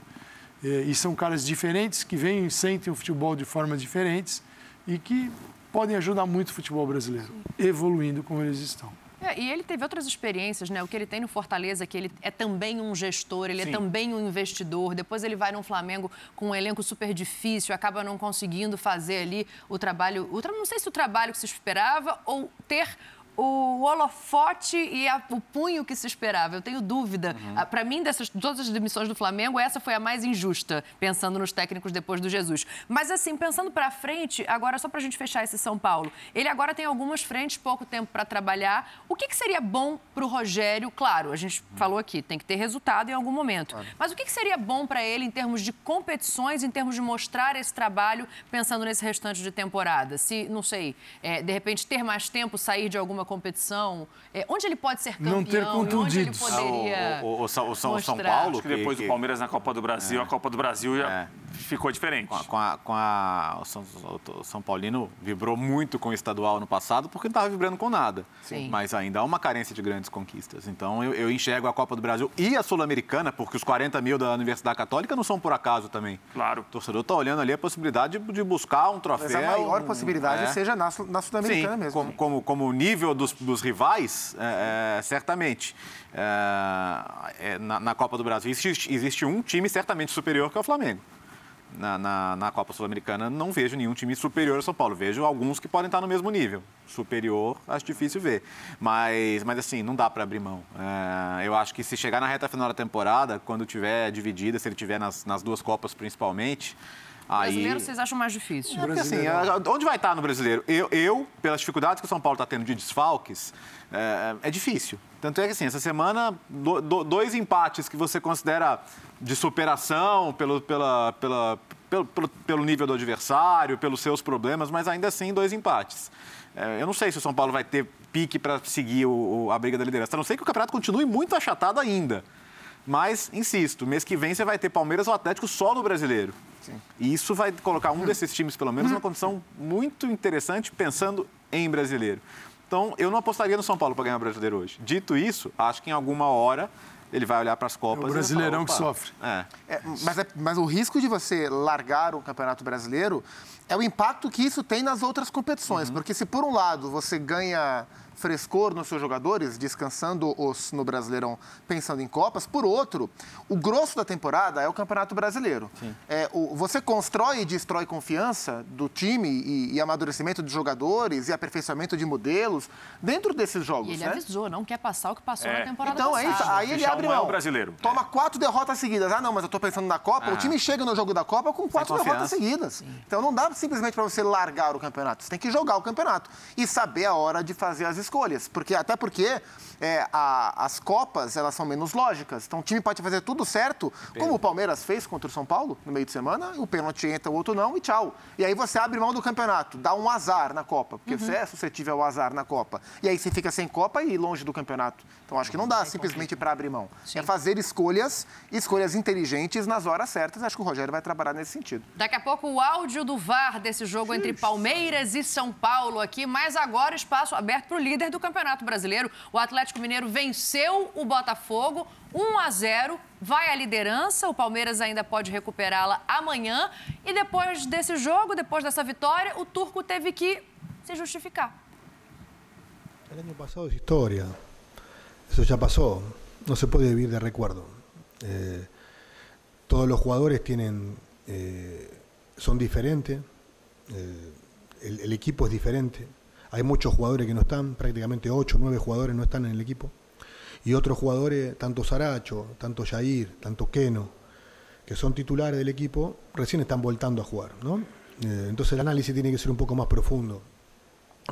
Speaker 2: É, e são caras diferentes que vêm e sentem o futebol de formas diferentes e que podem ajudar muito o futebol brasileiro, evoluindo como eles estão.
Speaker 1: É, e ele teve outras experiências, né? O que ele tem no Fortaleza, que ele é também um gestor, ele é Sim. é também um investidor. Depois ele vai no Flamengo com um elenco super difícil, acaba não conseguindo fazer ali o trabalho. O, não sei se o trabalho que se esperava ou ter o holofote e a, o punho que se esperava. Eu tenho dúvida. Uhum. Para mim, dessas todas as demissões do Flamengo, essa foi a mais injusta, pensando nos técnicos depois do Jesus. Mas assim, pensando para frente, agora só para a gente fechar esse São Paulo, ele agora tem algumas frentes, pouco tempo para trabalhar. O que, que seria bom para o Rogério? Claro, a gente uhum. falou aqui, tem que ter resultado em algum momento. Uhum. Mas o que, que seria bom para ele em termos de competições, em termos de mostrar esse trabalho, pensando nesse restante de temporada? Se, não sei, é, de repente ter mais tempo, sair de alguma competição? É, onde ele pode ser campeão?
Speaker 2: Não ter.
Speaker 1: Onde ele poderia
Speaker 4: ah, o, o, o, São, o São, São Paulo.
Speaker 5: Acho que depois que, do Palmeiras na Copa do Brasil, é. a Copa do Brasil já é. ficou diferente.
Speaker 4: Com a, com a, com a o, São, o, São, Paulino vibrou muito com o estadual no passado porque não estava vibrando com nada. Sim. Mas ainda há uma carência de grandes conquistas. Então eu, eu enxergo a Copa do Brasil e a Sul-Americana, porque os 40 mil da Universidade Católica não são por acaso também.
Speaker 5: Claro.
Speaker 4: O torcedor está olhando ali a possibilidade de, de buscar um troféu. Mas a
Speaker 3: maior possibilidade é. seja na, na Sul-Americana mesmo.
Speaker 4: Como, como, como o nível dos, dos rivais, é, é, certamente. É, é, na, na, Copa do Brasil existe, existe, um time certamente superior que é o Flamengo. Na, na, na Copa Sul-Americana não vejo nenhum time superior ao São Paulo. Vejo alguns que podem estar no mesmo nível. Superior, acho difícil ver. Mas, mas assim, não dá para abrir mão. É, eu acho que se chegar na reta final da temporada, quando tiver dividida, se ele tiver nas, nas duas Copas principalmente,
Speaker 1: Aí... Brasileiro vocês acham mais difícil?
Speaker 4: É porque, assim, onde vai estar no brasileiro? Eu, eu, pelas dificuldades que o São Paulo está tendo de desfalques, é, é, difícil. Tanto é que, assim, essa semana, do, do, dois empates que você considera de superação pelo, pela, pela, pelo, pelo, pelo, nível do adversário, pelos seus problemas, mas ainda assim, dois empates. É, eu não sei se o São Paulo vai ter pique para seguir o, o, a briga da liderança. A não sei que o campeonato continue muito achatado ainda. Mas, insisto, mês que vem você vai ter Palmeiras ou Atlético só no brasileiro. Sim. E isso vai colocar um desses times, pelo menos, numa condição muito interessante, pensando em brasileiro. Então, eu não apostaria no São Paulo para ganhar o brasileiro hoje. Dito isso, acho que em alguma hora ele vai olhar para as Copas. É
Speaker 2: o brasileirão que sofre.
Speaker 3: É. É, mas, é, mas o risco de você largar o Campeonato Brasileiro é o impacto que isso tem nas outras competições. Uhum. Porque se, por um lado, você ganha frescor nos seus jogadores, descansando-os no Brasileirão, pensando em Copas. Por outro, o grosso da temporada é o Campeonato Brasileiro. É, o, você constrói e destrói confiança do time e, e, amadurecimento de jogadores e aperfeiçoamento de modelos dentro desses jogos. E
Speaker 1: ele
Speaker 3: né?
Speaker 1: avisou, não quer passar o que passou é. na temporada
Speaker 3: então,
Speaker 1: passada.
Speaker 3: Então, é isso. Aí ele abre mão.
Speaker 5: brasileiro.
Speaker 3: Toma é. quatro derrotas seguidas. Ah, não, mas eu estou pensando na Copa. Ah. O time chega no jogo da Copa com quatro derrotas seguidas. Sim. Então, não dá simplesmente para você largar o campeonato. Você tem que jogar o campeonato e saber a hora de fazer as escolhas. Porque, até porque é, a, as Copas, elas são menos lógicas. Então, o time pode fazer tudo certo, como o Palmeiras fez contra o São Paulo, no meio de semana, o pênalti entra, o outro não, e tchau. E aí você abre mão do campeonato, dá um azar na Copa, porque você é suscetível ao azar na Copa. E aí você fica sem Copa e longe do campeonato. Então, acho que não dá simplesmente para abrir mão. É fazer escolhas, escolhas inteligentes nas horas certas. Acho que o Rogério vai trabalhar nesse sentido.
Speaker 1: Daqui a pouco o áudio do VAR desse jogo entre Palmeiras e São Paulo aqui, mas agora espaço aberto para o líder do Campeonato Brasileiro. O Atlético Mineiro venceu o Botafogo 1 a 0, vai à liderança. O Palmeiras ainda pode recuperá-la amanhã. E depois desse jogo, depois dessa vitória, o turco teve que se justificar.
Speaker 8: El año pasado es historia. Eso ya pasó. No se puede vivir de recuerdo. Eh, todos los jugadores tienen, eh, diferentes. Eh, el, el equipo es diferente. Hay muchos jugadores que no están, prácticamente 8 o 9 jugadores no están en el equipo. Y otros jugadores, tanto Saracho, tanto Jair, tanto Keno, que son titulares del equipo, recién están voltando a jugar. ¿no? Eh, entonces el análisis tiene que ser un poco más profundo.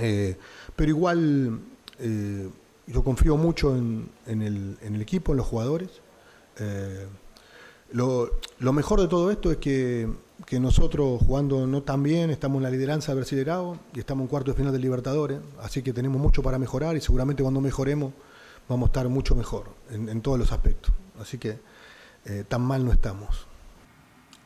Speaker 8: Eh, pero igual eh, yo confío mucho en, en el, en el equipo, en los jugadores. Lo, lo mejor de todo esto es que, que nosotros jugando no tan bien, estamos en la lideranza del Brasileirao y estamos en cuarto de final del Libertadores, así que tenemos mucho para mejorar y seguramente cuando mejoremos vamos a estar mucho mejor en, en todos los aspectos. Así que eh, tan mal no estamos.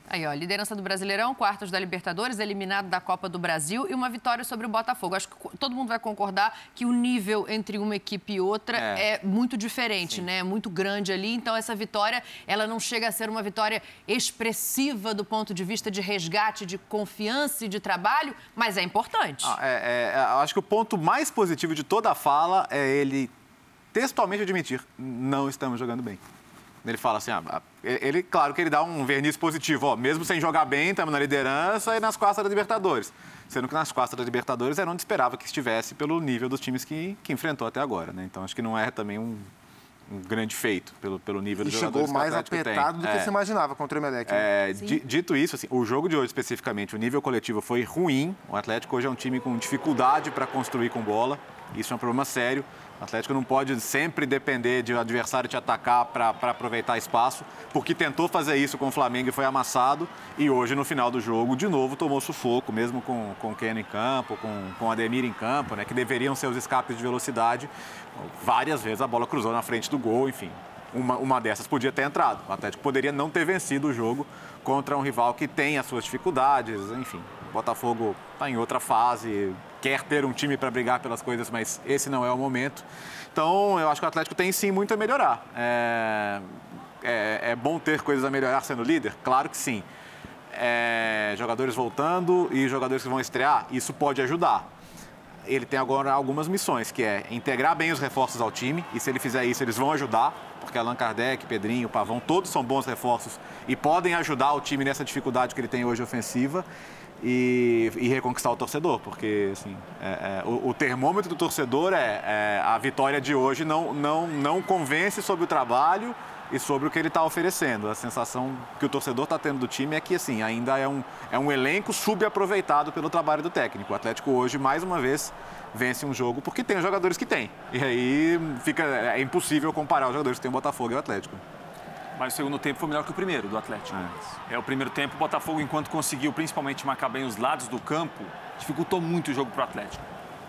Speaker 1: Aí, ó, liderança do Brasileirão, quartos da Libertadores, eliminado da Copa do Brasil e uma vitória sobre o Botafogo. Acho que todo mundo vai concordar que o nível entre uma equipe e outra é,
Speaker 4: É.
Speaker 1: muito diferente, né? É muito grande ali. Então, essa vitória, ela não chega a ser uma vitória expressiva do ponto de vista de resgate, de confiança e de trabalho, mas é importante.
Speaker 4: Ah, é, é, eu acho que o ponto mais positivo de toda a fala é ele textualmente admitir: não estamos jogando bem. Ele fala assim, ah, ele, claro que ele dá um verniz positivo, ó, mesmo sem jogar bem, estamos na liderança e nas quartas da Libertadores. Sendo que nas quartas da Libertadores era onde esperava que estivesse pelo nível dos times que, que enfrentou até agora, né? Então acho que não é também um, um grande feito pelo, pelo nível
Speaker 3: E
Speaker 4: dos
Speaker 3: chegou
Speaker 4: jogadores
Speaker 3: mais apertado do que
Speaker 4: É.
Speaker 3: se imaginava contra o Emelec. né?
Speaker 4: É, di- dito isso, assim, o jogo de hoje especificamente, o nível coletivo foi ruim. O Atlético hoje é um time com dificuldade para construir com bola. Isso é um problema sério. O Atlético não pode sempre depender de o adversário te atacar para aproveitar espaço, porque tentou fazer isso com o Flamengo e foi amassado. E hoje, no final do jogo, de novo tomou sufoco, mesmo com, com o Keno em campo, com, com o Ademir em campo, né, que deveriam ser os escapes de velocidade. Várias vezes a bola cruzou na frente do gol, enfim uma, uma dessas podia ter entrado. O Atlético poderia não ter vencido o jogo contra um rival que tem as suas dificuldades, enfim. O Botafogo está em outra fase, quer ter um time para brigar pelas coisas, mas esse não é o momento. Então, eu acho que o Atlético tem sim muito a melhorar. É, é, é bom ter coisas a melhorar sendo líder? Claro que sim. É, jogadores voltando e jogadores que vão estrear, isso pode ajudar ele tem agora algumas missões, que é integrar bem os reforços ao time, e se ele fizer isso, eles vão ajudar, porque Allan Kardec, Pedrinho, Pavão, todos são bons reforços e podem ajudar o time nessa dificuldade que ele tem hoje ofensiva e, e reconquistar o torcedor, porque assim, é, é, o, o termômetro do torcedor é, é, a vitória de hoje não, não, não convence sobre o trabalho e sobre o que ele está oferecendo. A sensação que o torcedor está tendo do time é que assim, ainda é um, é um elenco subaproveitado pelo trabalho do técnico. O Atlético hoje, mais uma vez, vence um jogo porque tem os jogadores que tem. E aí fica, é impossível comparar os jogadores que tem o Botafogo e o Atlético.
Speaker 5: Mas o segundo tempo foi melhor que o primeiro do Atlético. É, o primeiro tempo, o Botafogo, enquanto conseguiu principalmente marcar bem os lados do campo, dificultou muito o jogo para o Atlético.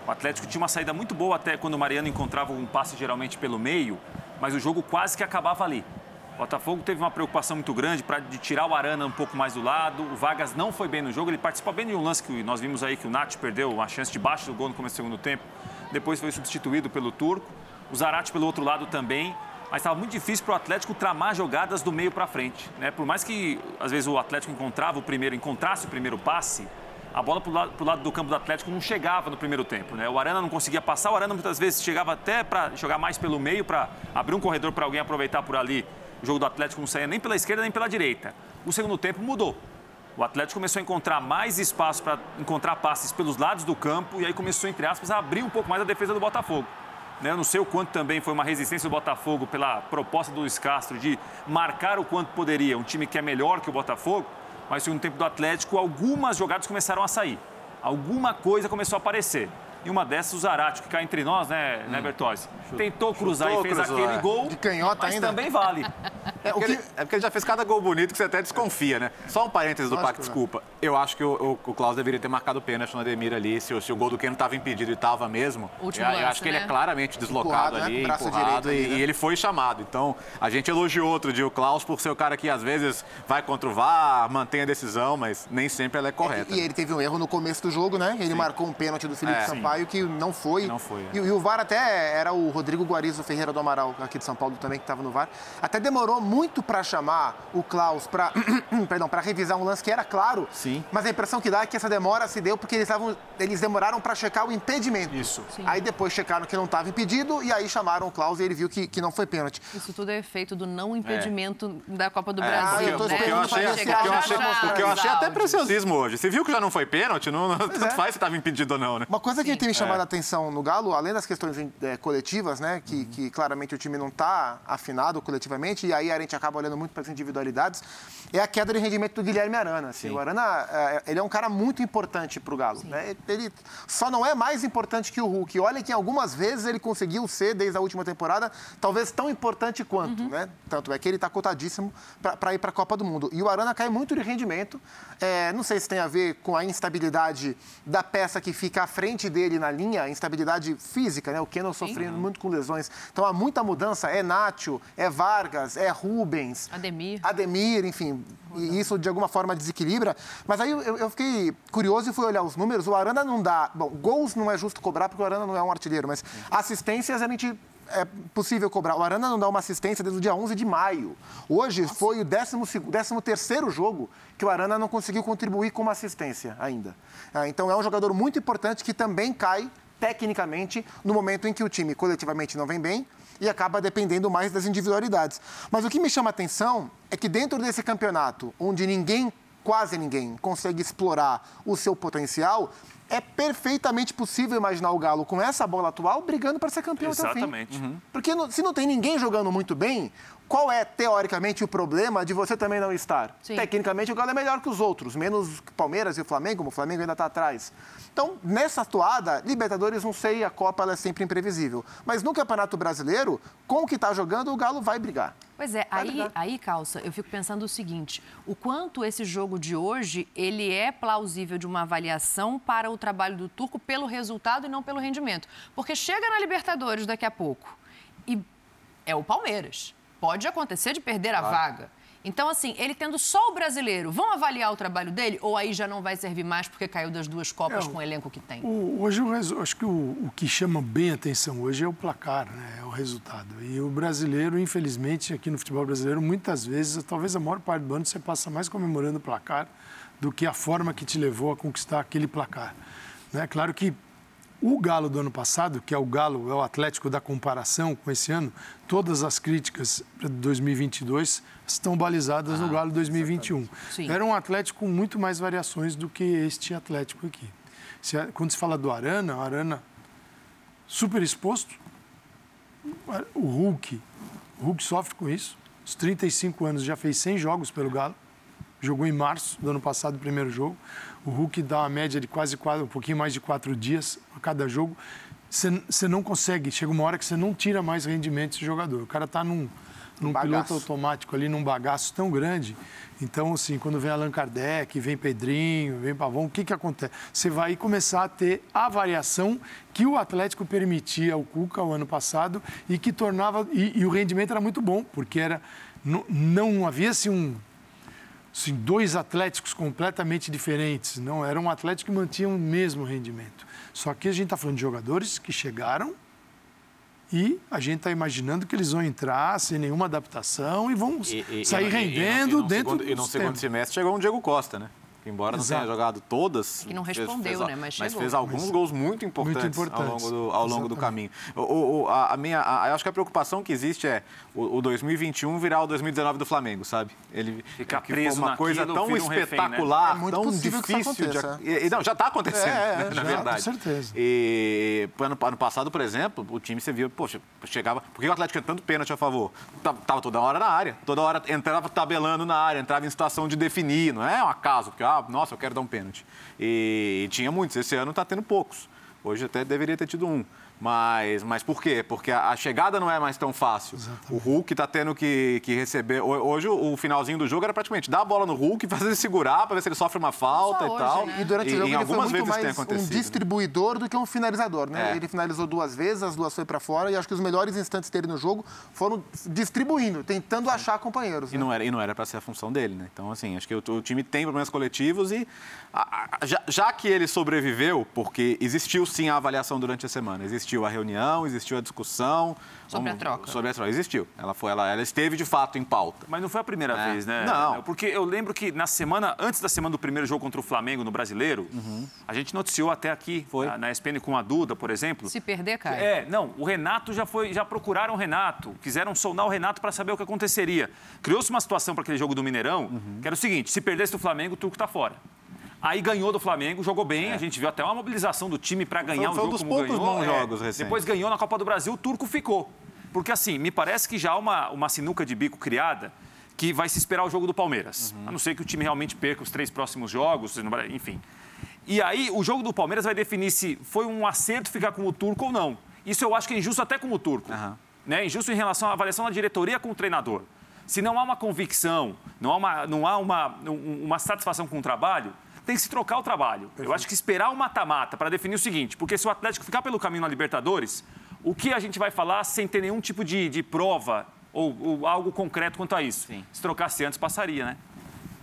Speaker 5: O Atlético tinha uma saída muito boa até quando o Mariano encontrava um passe geralmente pelo meio, mas o jogo quase que acabava ali. O Botafogo teve uma preocupação muito grande para de tirar o Arana um pouco mais do lado. O Vargas não foi bem no jogo, ele participou bem de um lance que nós vimos aí que o Nath perdeu uma chance de baixo do gol no começo do segundo tempo. Depois foi substituído pelo Turco. O Zarate pelo outro lado também mas estava muito difícil para o Atlético tramar jogadas do meio para frente. Né? Por mais que, às vezes, o Atlético encontrava o primeiro, encontrasse o primeiro passe, a bola para o lado, do campo do Atlético não chegava no primeiro tempo. Né? O Arana não conseguia passar, o Arana muitas vezes chegava até para jogar mais pelo meio, para abrir um corredor para alguém aproveitar por ali. O jogo do Atlético não saía nem pela esquerda nem pela direita. O segundo tempo mudou. O Atlético começou a encontrar mais espaço para encontrar passes pelos lados do campo e aí começou, entre aspas, a abrir um pouco mais a defesa do Botafogo. Né? Eu não sei o quanto também foi uma resistência do Botafogo pela proposta do Luiz Castro de marcar o quanto poderia, um time que é melhor que o Botafogo, mas no tempo do Atlético, algumas jogadas começaram a sair. Alguma coisa começou a aparecer. E uma dessas, o Zarate, que cai entre nós, né, né Bertozzi? Tentou cruzar
Speaker 4: Chutou,
Speaker 5: e fez
Speaker 4: cruzou,
Speaker 5: aquele
Speaker 4: é.
Speaker 5: gol.
Speaker 3: De canhota
Speaker 5: mas
Speaker 3: ainda.
Speaker 5: também vale.
Speaker 3: É,
Speaker 4: É
Speaker 3: o
Speaker 4: porque,
Speaker 3: que-
Speaker 4: ele, é porque ele já fez cada gol bonito que você até desconfia, né? Só um parênteses do Paco,
Speaker 3: que
Speaker 4: desculpa. Eu acho que o, o, o Klaus deveria ter marcado o pênalti no Ademir ali. Se, o- se o gol do Keno estava impedido e estava mesmo,
Speaker 1: Último
Speaker 4: eu, eu
Speaker 1: lance,
Speaker 4: acho que ele
Speaker 1: né?
Speaker 4: é claramente deslocado
Speaker 3: Empurrado, né?
Speaker 4: ali,
Speaker 3: Braço
Speaker 4: empurrado,
Speaker 3: direito ali,
Speaker 4: e,
Speaker 3: né?
Speaker 4: e ele foi chamado. Então, a gente elogiou outro dia o Klaus por ser o cara que às vezes vai contra o VAR, mantém a decisão, mas nem sempre ela é correta.
Speaker 3: E ele teve um erro no começo do jogo, né? Ele marcou um pênalti do Felipe
Speaker 4: É.
Speaker 3: Sampaio que não foi.
Speaker 4: Não foi, é.
Speaker 3: E, e o VAR até era o Rodrigo Guarizo Ferreira do Amaral, aqui de São Paulo também, que estava no VAR. Até demorou muito para chamar o Klaus para <clears throat> perdão, para revisar um lance que era claro.
Speaker 4: Sim.
Speaker 3: Mas a impressão que dá é que essa demora se deu porque eles, estavam, eles demoraram para checar o impedimento.
Speaker 5: Isso.
Speaker 3: Aí depois checaram que não estava impedido e aí chamaram o Klaus e ele viu que, que não foi pênalti.
Speaker 1: Isso tudo é efeito do não impedimento da Copa do
Speaker 4: É,
Speaker 1: Brasil,
Speaker 3: eu tô
Speaker 1: né?
Speaker 4: porque eu achei,
Speaker 3: se
Speaker 1: chegar
Speaker 4: porque eu achei, porque eu até preciosismo hoje. Você viu que já não foi pênalti? Não, não tanto
Speaker 3: é.
Speaker 4: faz se estava impedido ou não, né?
Speaker 3: Uma coisa que
Speaker 1: Sim.
Speaker 3: Tem me chamado a atenção no Galo, além das questões eh, coletivas, né, que, que claramente o time não está afinado coletivamente, e aí a gente acaba olhando muito para as individualidades, é a queda de rendimento do Guilherme Arana. Assim. O Arana, eh, ele é um cara muito importante para o Galo. Né? Ele só não é mais importante que o Hulk. Olha que algumas vezes ele conseguiu ser, desde a última temporada, talvez tão importante quanto. Né? Tanto é que ele está cotadíssimo para ir para a Copa do Mundo. E o Arana cai muito de rendimento. Eh, não sei se tem a ver com a instabilidade da peça que fica à frente dele na linha, a instabilidade física, né? O Keno sofrendo muito com lesões. Então há muita mudança. É Nacho, é Vargas, é Rubens.
Speaker 1: Ademir.
Speaker 3: Ademir, enfim. E isso de alguma forma desequilibra. Mas aí eu, eu fiquei curioso e fui olhar os números. O Arana não dá. Bom, gols não é justo cobrar porque o Arana não é um artilheiro, mas assistências a gente. É possível cobrar. O Arana não dá uma assistência desde o dia 11 de maio. Hoje foi o 13 terceiro jogo que o Arana não conseguiu contribuir com uma assistência ainda. Ah, Então é um jogador muito importante que também cai tecnicamente no momento em que o time coletivamente não vem bem e acaba dependendo mais das individualidades. Mas o que me chama a atenção é que dentro desse campeonato, onde ninguém, quase ninguém, consegue explorar o seu potencial, é perfeitamente possível imaginar o Galo com essa bola atual brigando para ser campeão até o fim.
Speaker 5: Exatamente.
Speaker 3: Porque se não tem ninguém jogando muito bem, qual é, teoricamente, o problema de você também não estar?
Speaker 1: Sim.
Speaker 3: Tecnicamente, o Galo é melhor que os outros, menos que Palmeiras e o Flamengo, como o Flamengo ainda está atrás. Então, nessa atuada, Libertadores, não sei, a Copa ela é sempre imprevisível. Mas no Campeonato Brasileiro, com o que está jogando, o Galo vai brigar.
Speaker 1: Pois é,
Speaker 3: Vai
Speaker 1: aí,
Speaker 3: brigar.
Speaker 1: aí, Calça, eu fico pensando o seguinte, o quanto esse jogo de hoje, ele é plausível de uma avaliação para o trabalho do Turco pelo resultado e não pelo rendimento. Porque chega na Libertadores daqui a pouco e é o Palmeiras. Pode acontecer de perder a vaga. Então, assim, ele tendo só o brasileiro, vão avaliar o trabalho dele? Ou aí já não vai servir mais porque caiu das duas Copas
Speaker 2: É,
Speaker 1: com o elenco que tem?
Speaker 2: O- hoje, resu- acho que o, o que chama bem atenção hoje é o placar, né? é o resultado. E o brasileiro, infelizmente, aqui no futebol brasileiro, muitas vezes, talvez a maior parte do ano, você passa mais comemorando o placar do que a forma que te levou a conquistar aquele placar. Né? Claro que o Galo do ano passado, que é o Galo, é o Atlético da comparação com esse ano, todas as críticas de 2022 estão balizadas no Galo 2021.
Speaker 1: Sim.
Speaker 2: Era um Atlético com muito mais variações do que este Atlético aqui. Se quando se fala do Arana, o Arana super exposto, o Hulk, o Hulk sofre com isso. Os 35 anos já fez 100 jogos pelo Galo. Jogou em março do ano passado o primeiro jogo. O Hulk dá uma média de quase quatro, um pouquinho mais de quatro dias a cada jogo. Você não consegue, chega uma hora que você não tira mais rendimento desse jogador. O cara está num, num
Speaker 3: Bagaço.
Speaker 2: piloto automático ali, num bagaço tão grande. Então, assim, quando vem Allan Kardec, vem Pedrinho, vem Pavão, o que, que acontece? Você vai começar a ter a variação que o Atlético permitia ao Cuca o ano passado e que tornava. E, e o rendimento era muito bom, porque era, não, não havia assim um assim, dois atléticos completamente diferentes. Não, era um atlético que mantinha o mesmo rendimento. Só que a gente está falando de jogadores que chegaram e a gente está imaginando que eles vão entrar sem nenhuma adaptação e vão
Speaker 4: E- e-
Speaker 2: sair
Speaker 4: e-
Speaker 2: rendendo
Speaker 4: e
Speaker 2: dentro
Speaker 4: segundo,
Speaker 2: do
Speaker 4: E no segundo semestre chegou um Diego Costa, né? Que embora não
Speaker 2: Exato.
Speaker 4: tenha jogado todas.
Speaker 1: Que não
Speaker 4: fez-
Speaker 1: respondeu,
Speaker 4: fez-
Speaker 1: né? Mas
Speaker 4: Mas fez alguns gols muito importantes,
Speaker 2: Muito importantes.
Speaker 4: ao longo do, ao longo do caminho. O, o- a, a minha, a- eu acho que a preocupação que existe é o, o 2021 virar o 2019 do Flamengo, sabe? Ele
Speaker 5: Ficar
Speaker 4: que
Speaker 5: preso
Speaker 4: uma coisa
Speaker 5: naquilo,
Speaker 4: tão
Speaker 5: um refém, né?
Speaker 4: espetacular,
Speaker 3: É muito
Speaker 4: tão
Speaker 3: possível que isso
Speaker 4: difícil de e- Não, já está acontecendo,
Speaker 3: É, é, <laughs>
Speaker 4: né, na
Speaker 2: já,
Speaker 4: verdade.
Speaker 2: com certeza.
Speaker 4: E ano, ano passado, por exemplo, o time você viu, poxa, chegava. Por que o Atlético tinha tanto pênalti a favor? Tava toda hora na área. Toda hora entrava tabelando na área, entrava em situação de definir. Não é um acaso, porque, ah, nossa, eu quero dar um pênalti. E, e tinha muitos. Esse ano está tendo poucos. Hoje até deveria ter tido um. Mas, mas por quê? Porque a, a chegada não é mais tão fácil. O Hulk está tendo que, que receber. ho- Hoje, o, finalzinho do jogo era praticamente dar a bola no Hulk, <laughs> fazer ele segurar para ver se ele sofre uma falta
Speaker 1: Só
Speaker 4: e
Speaker 1: hoje,
Speaker 4: tal.
Speaker 1: né?
Speaker 3: E durante o jogo
Speaker 4: em
Speaker 3: ele foi
Speaker 4: algumas
Speaker 3: muito
Speaker 4: vezes tem
Speaker 3: mais um
Speaker 4: acontecido. né?
Speaker 3: distribuidor do que um finalizador, né?
Speaker 4: É.
Speaker 3: Ele finalizou duas vezes, as duas foi para fora e acho que os melhores instantes dele no jogo foram distribuindo, tentando achar companheiros.
Speaker 4: E
Speaker 3: né?
Speaker 4: não era e não era para ser a função dele, né? Então, assim, acho que o, o time tem problemas coletivos e a- a- já, já que ele sobreviveu, porque existiu sim a avaliação durante a semana, existiu a reunião, existiu a discussão
Speaker 1: Sobre a troca.
Speaker 4: Sobre a troca, existiu. Ela foi, ela, ela esteve de fato em pauta.
Speaker 5: Mas não foi a primeira
Speaker 4: É.
Speaker 5: vez, né?
Speaker 4: Não.
Speaker 5: Porque eu lembro que na semana, antes da semana do primeiro jogo contra o Flamengo no Brasileiro, a gente noticiou até aqui,
Speaker 4: Uhum. Foi.
Speaker 5: na, na ESPN com a Duda, por exemplo.
Speaker 1: Se perder, cai.
Speaker 5: É, não, o Renato já foi, já procuraram o Renato, quiseram soldar o Renato para saber o que aconteceria. Criou-se uma situação para aquele jogo do Mineirão,
Speaker 4: Uhum.
Speaker 5: que era o seguinte: se perdesse do Flamengo, o Turco tá fora. Aí ganhou do Flamengo, jogou bem, a gente viu até uma mobilização do time para ganhar
Speaker 4: É. foi
Speaker 5: o
Speaker 4: um
Speaker 5: jogo
Speaker 4: dos
Speaker 5: como
Speaker 4: poucos
Speaker 5: ganhou.
Speaker 4: bons
Speaker 5: É.
Speaker 4: jogos recentes.
Speaker 5: Depois ganhou na Copa do Brasil, o Turco ficou. Porque assim, me parece que já há uma, uma sinuca de bico criada que vai se esperar o jogo do Palmeiras.
Speaker 4: Uhum.
Speaker 5: A não ser que o time realmente perca os três próximos jogos, enfim. E aí, o jogo do Palmeiras vai definir se foi um acerto ficar com o Turco ou não. Isso eu acho que é injusto até com o Turco.
Speaker 4: Aham.
Speaker 5: Né? Injusto em relação à avaliação da diretoria com o treinador. Se não há uma convicção, não há uma, não há uma, um- uma satisfação com o trabalho, tem que se trocar o trabalho. Eu acho que esperar o mata-mata para definir o seguinte, porque se o Atlético ficar pelo caminho na Libertadores, o que a gente vai falar sem ter nenhum tipo de, de prova ou, ou algo concreto quanto a isso? Se trocasse antes, passaria, né?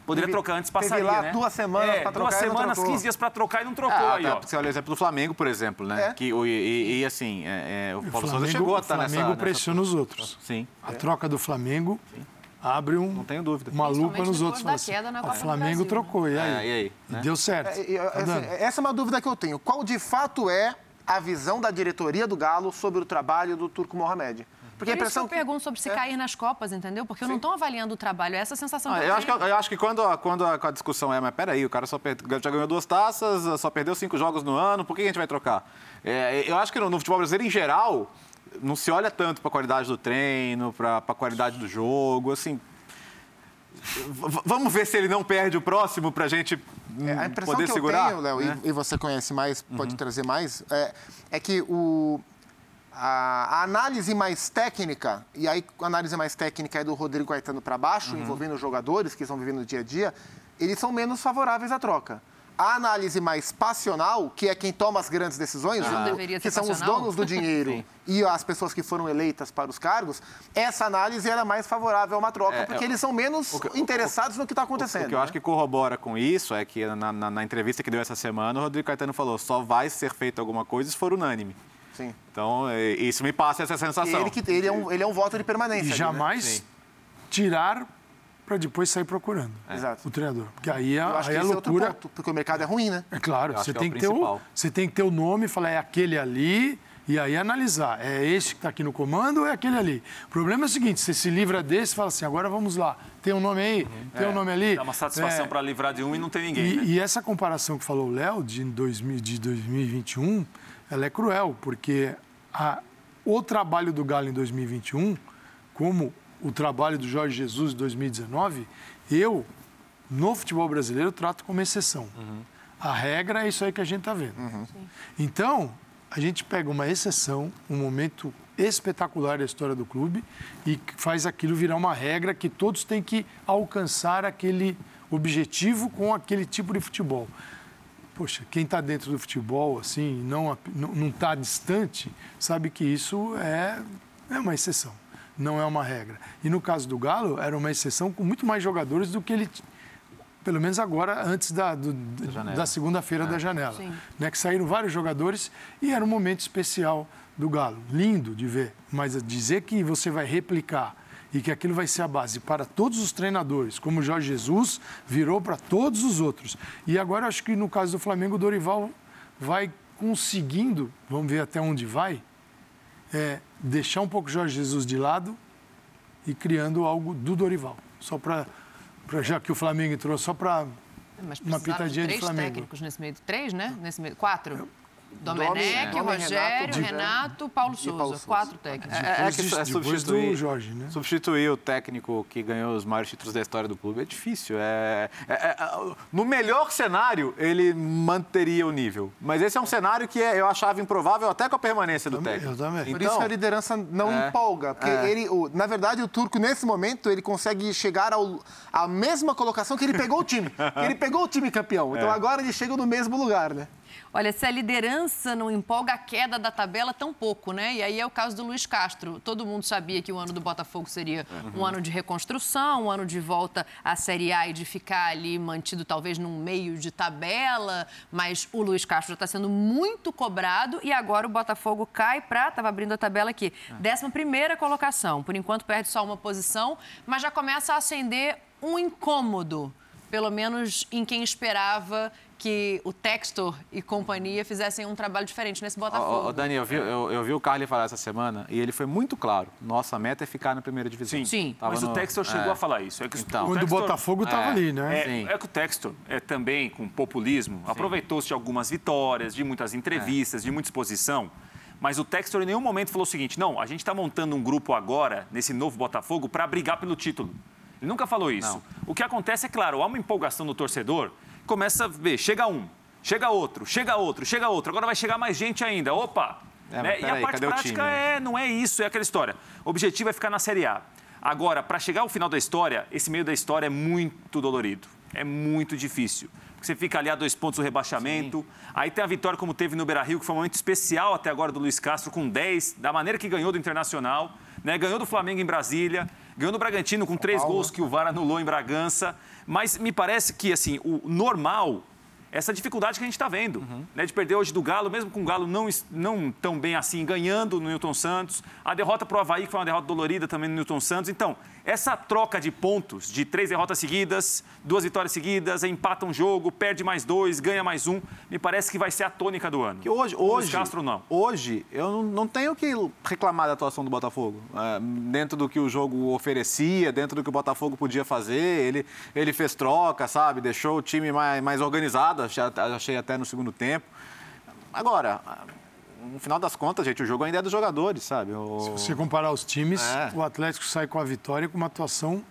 Speaker 5: Poderia
Speaker 3: Teve-
Speaker 5: trocar antes,
Speaker 3: teve
Speaker 5: passaria,
Speaker 3: lá
Speaker 5: né?
Speaker 3: duas semanas
Speaker 5: é, Duas
Speaker 3: trocar não
Speaker 5: semanas,
Speaker 3: trocou.
Speaker 5: 15 dias para trocar e não trocou
Speaker 4: Ah,
Speaker 5: aí,
Speaker 4: até
Speaker 5: ó.
Speaker 4: Você olha o exemplo do Flamengo, por exemplo, né?
Speaker 3: É.
Speaker 4: Que, o- e, e- e, assim, é, é, o
Speaker 2: O
Speaker 4: Paulo Souza
Speaker 2: Flamengo,
Speaker 4: chegou a
Speaker 2: o
Speaker 4: estar
Speaker 2: Flamengo
Speaker 4: nessa... nessa-
Speaker 2: pressiona os outros.
Speaker 4: Sim,
Speaker 2: A troca do Flamengo abre um,
Speaker 4: não tenho dúvida.
Speaker 2: uma lupa nos outros.
Speaker 1: da
Speaker 2: assim,
Speaker 1: queda na
Speaker 2: o
Speaker 1: Copa do
Speaker 2: Flamengo
Speaker 1: Brasil, né?"
Speaker 2: trocou, e aí?
Speaker 4: É, e aí, né?
Speaker 2: deu certo.
Speaker 3: É, e,
Speaker 2: Tá
Speaker 3: assim, essa é uma dúvida que eu tenho. Qual de fato é a visão da diretoria do Galo sobre o trabalho do Turco Mohamed? Porque a
Speaker 1: Por isso que
Speaker 3: impressão
Speaker 1: eu pergunto sobre se
Speaker 3: É.
Speaker 1: cair nas Copas, entendeu? Porque eu não estou avaliando o trabalho, é essa a sensação
Speaker 4: Ah,
Speaker 1: que
Speaker 4: eu,
Speaker 1: eu
Speaker 4: acho que, eu acho que quando, a, quando a, a discussão é, mas peraí, o cara só per- já ganhou duas taças, só perdeu cinco jogos no ano, por que a gente vai trocar? É, eu acho que no, no futebol brasileiro, em geral, não se olha tanto para a qualidade do treino, para a qualidade do jogo, assim... vamos ver se ele não perde o próximo para a gente hum,
Speaker 3: É, a impressão
Speaker 4: poder
Speaker 3: que
Speaker 4: segurar.
Speaker 3: tenho, Léo, e-
Speaker 4: né?
Speaker 3: e, você conhece mais,
Speaker 2: Uhum.
Speaker 3: pode trazer mais, é, é que o, a, análise mais técnica, e aí a análise mais técnica é do Rodrigo Caetano para baixo,
Speaker 2: Uhum.
Speaker 3: envolvendo os jogadores que estão vivendo no dia a dia, eles são menos favoráveis à troca. A análise mais passional, que é quem toma as grandes decisões,
Speaker 1: Não
Speaker 3: o- que são os donos do dinheiro <laughs> e as pessoas que foram eleitas para os cargos, essa análise era mais favorável a uma troca,
Speaker 4: É,
Speaker 3: porque
Speaker 4: é,
Speaker 3: eles são menos
Speaker 4: que-
Speaker 3: interessados no que está acontecendo.
Speaker 4: O que eu
Speaker 3: né?
Speaker 4: acho que corrobora com isso é que na, na- na entrevista que deu essa semana, o Rodrigo Caetano falou: só vai ser feito alguma coisa se for unânime.
Speaker 3: Sim.
Speaker 4: Então, é, isso me passa essa sensação.
Speaker 3: Ele, que, ele, é um, ele é um voto de permanência.
Speaker 2: E
Speaker 3: ali, né?
Speaker 2: jamais
Speaker 4: Sim.
Speaker 2: tirar para depois sair procurando
Speaker 3: Exato.
Speaker 2: o treinador. Porque aí, é-
Speaker 3: Eu acho
Speaker 2: aí
Speaker 3: que
Speaker 2: é
Speaker 3: esse é outro
Speaker 2: loucura.
Speaker 3: ponto, porque o mercado é ruim, né?
Speaker 2: É claro, você
Speaker 4: que é
Speaker 2: tem
Speaker 4: o
Speaker 2: que, ter o, você tem que ter o nome e falar, é aquele ali, e aí analisar. É esse que está aqui no comando ou é aquele ali? O problema é o seguinte: você se livra desse e fala assim, agora vamos lá. Tem um nome aí, tem um nome ali.
Speaker 5: Dá uma satisfação
Speaker 2: É,
Speaker 5: para livrar de um e não tem ninguém,
Speaker 2: e,
Speaker 5: né?
Speaker 2: e essa comparação que falou o Léo de, 2000 de 2021, ela é cruel, porque a- o trabalho do Galo em 2021, como o trabalho do Jorge Jesus em 2019, eu, no futebol brasileiro, trato como exceção. A regra é isso aí que a gente está vendo. Então, a gente pega uma exceção, um momento espetacular da história do clube e faz aquilo virar uma regra que todos têm que alcançar aquele objetivo com aquele tipo de futebol. Poxa, quem está dentro do futebol, assim, não está distante, sabe que isso é, é uma exceção, não é uma regra. E no caso do Galo, era uma exceção com muito mais jogadores do que ele, pelo menos agora, antes da, do- da segunda-feira da janela.
Speaker 1: Sim.
Speaker 2: Né, que saíram vários jogadores e era um momento especial do Galo. Lindo de ver, mas dizer que você vai replicar e que aquilo vai ser a base para todos os treinadores, como o Jorge Jesus virou para todos os outros. E agora acho que no caso do Flamengo, o Dorival vai conseguindo, vamos ver até onde vai, é, deixar um pouco Jorge Jesus de lado e criando algo do Dorival. Só para, já que o Flamengo entrou, só para uma pitadinha de
Speaker 1: três
Speaker 2: Flamengo.
Speaker 1: técnicos nesse meio. Três, né? Nesse meio. Quatro. Domenech,
Speaker 3: Domi,
Speaker 1: Rogério,
Speaker 3: Renato,
Speaker 1: Renato, Paulo Souza.
Speaker 3: Paulo Souza.
Speaker 1: Quatro técnicos.
Speaker 4: É, é que é substituir,
Speaker 2: do Jorge, né?
Speaker 4: substituir o técnico que ganhou os maiores títulos da história do clube é difícil. É, é- é- no melhor cenário, ele manteria o nível. Mas esse é um cenário que é- eu achava improvável até com a permanência do
Speaker 2: Também-
Speaker 4: técnico.
Speaker 2: eu também.
Speaker 3: Por
Speaker 4: Então,
Speaker 3: isso que a liderança não
Speaker 4: é,
Speaker 3: empolga. Porque
Speaker 4: é.
Speaker 3: ele, o- na verdade, o turco, nesse momento, ele consegue chegar ao, à mesma colocação que ele pegou o time. Que ele pegou o time campeão. Então agora ele chega no mesmo lugar, né?
Speaker 1: Olha, se a liderança não empolga, a queda da tabela tão pouco, né? E aí é o caso do Luiz Castro. Todo mundo sabia que o ano do Botafogo seria um ano de reconstrução, um ano de volta à Série A e de ficar ali mantido talvez num meio de tabela, mas o Luiz Castro já está sendo muito cobrado e agora o Botafogo cai para, estava abrindo a tabela aqui, décima primeira colocação. Por enquanto perde só uma posição, mas já começa a acender um incômodo pelo menos em quem esperava que o Textor e companhia fizessem um trabalho diferente nesse Botafogo.
Speaker 4: Ô, ô, Dani, eu vi, eu, eu vi o Carly falar essa semana e ele foi muito claro. Nossa meta é ficar na primeira divisão.
Speaker 5: Sim,
Speaker 1: Sim.
Speaker 4: Tava
Speaker 5: mas o
Speaker 4: no-
Speaker 5: Textor chegou
Speaker 4: é.
Speaker 5: a falar isso. É que
Speaker 4: Então.
Speaker 2: Quando o
Speaker 5: Textor-
Speaker 2: Botafogo estava
Speaker 4: é,
Speaker 2: ali, né?
Speaker 5: É,
Speaker 4: Sim.
Speaker 5: é que o Textor é também com populismo, aproveitou-se de algumas vitórias, de muitas entrevistas, de muita exposição. Mas o Textor em nenhum momento falou o seguinte: não, a gente está montando um grupo agora, nesse novo Botafogo, para brigar pelo título. Ele nunca falou isso.
Speaker 4: Não.
Speaker 5: O que acontece é, claro, há uma empolgação no torcedor, começa a ver, chega um, chega outro, chega outro, chega outro, agora vai chegar mais gente ainda. Opa!
Speaker 4: É,
Speaker 5: Né? E a
Speaker 4: peraí,
Speaker 5: parte prática é, não é isso, é aquela história. O objetivo é ficar na Série A. Agora, para chegar ao final da história, esse meio da história é muito dolorido. É muito difícil. Porque você fica ali a dois pontos do rebaixamento. Aí tem a vitória como teve no Beira-Rio, que foi um momento especial até agora do Luiz Castro, com 10, da maneira que ganhou do Internacional. Né? Ganhou do Flamengo em Brasília. Ganhou do Bragantino com três gols que o VAR anulou em Bragança. Mas me parece que, assim, o normal essa dificuldade que a gente está vendo,
Speaker 4: Uhum.
Speaker 5: né, de perder hoje do Galo, mesmo com o Galo não, não tão bem assim, ganhando no Newton Santos, a derrota para o Havaí, que foi uma derrota dolorida também no Newton Santos. Então, essa troca de pontos, de três derrotas seguidas, duas vitórias seguidas, empata um jogo, perde mais dois, ganha mais um, me parece que vai ser a tônica do ano.
Speaker 4: Que hoje, hoje,
Speaker 5: Castro não.
Speaker 4: hoje eu não, tenho que reclamar da atuação do Botafogo. É, dentro do que o jogo oferecia, dentro do que o Botafogo podia fazer, ele, ele fez troca, sabe? Deixou o time mais, mais organizado, achei até no segundo tempo. Agora, no final das contas, gente, o jogo ainda é dos jogadores, sabe? O-
Speaker 2: Se você comparar os times,
Speaker 4: É.
Speaker 2: o Atlético sai com a vitória com uma atuação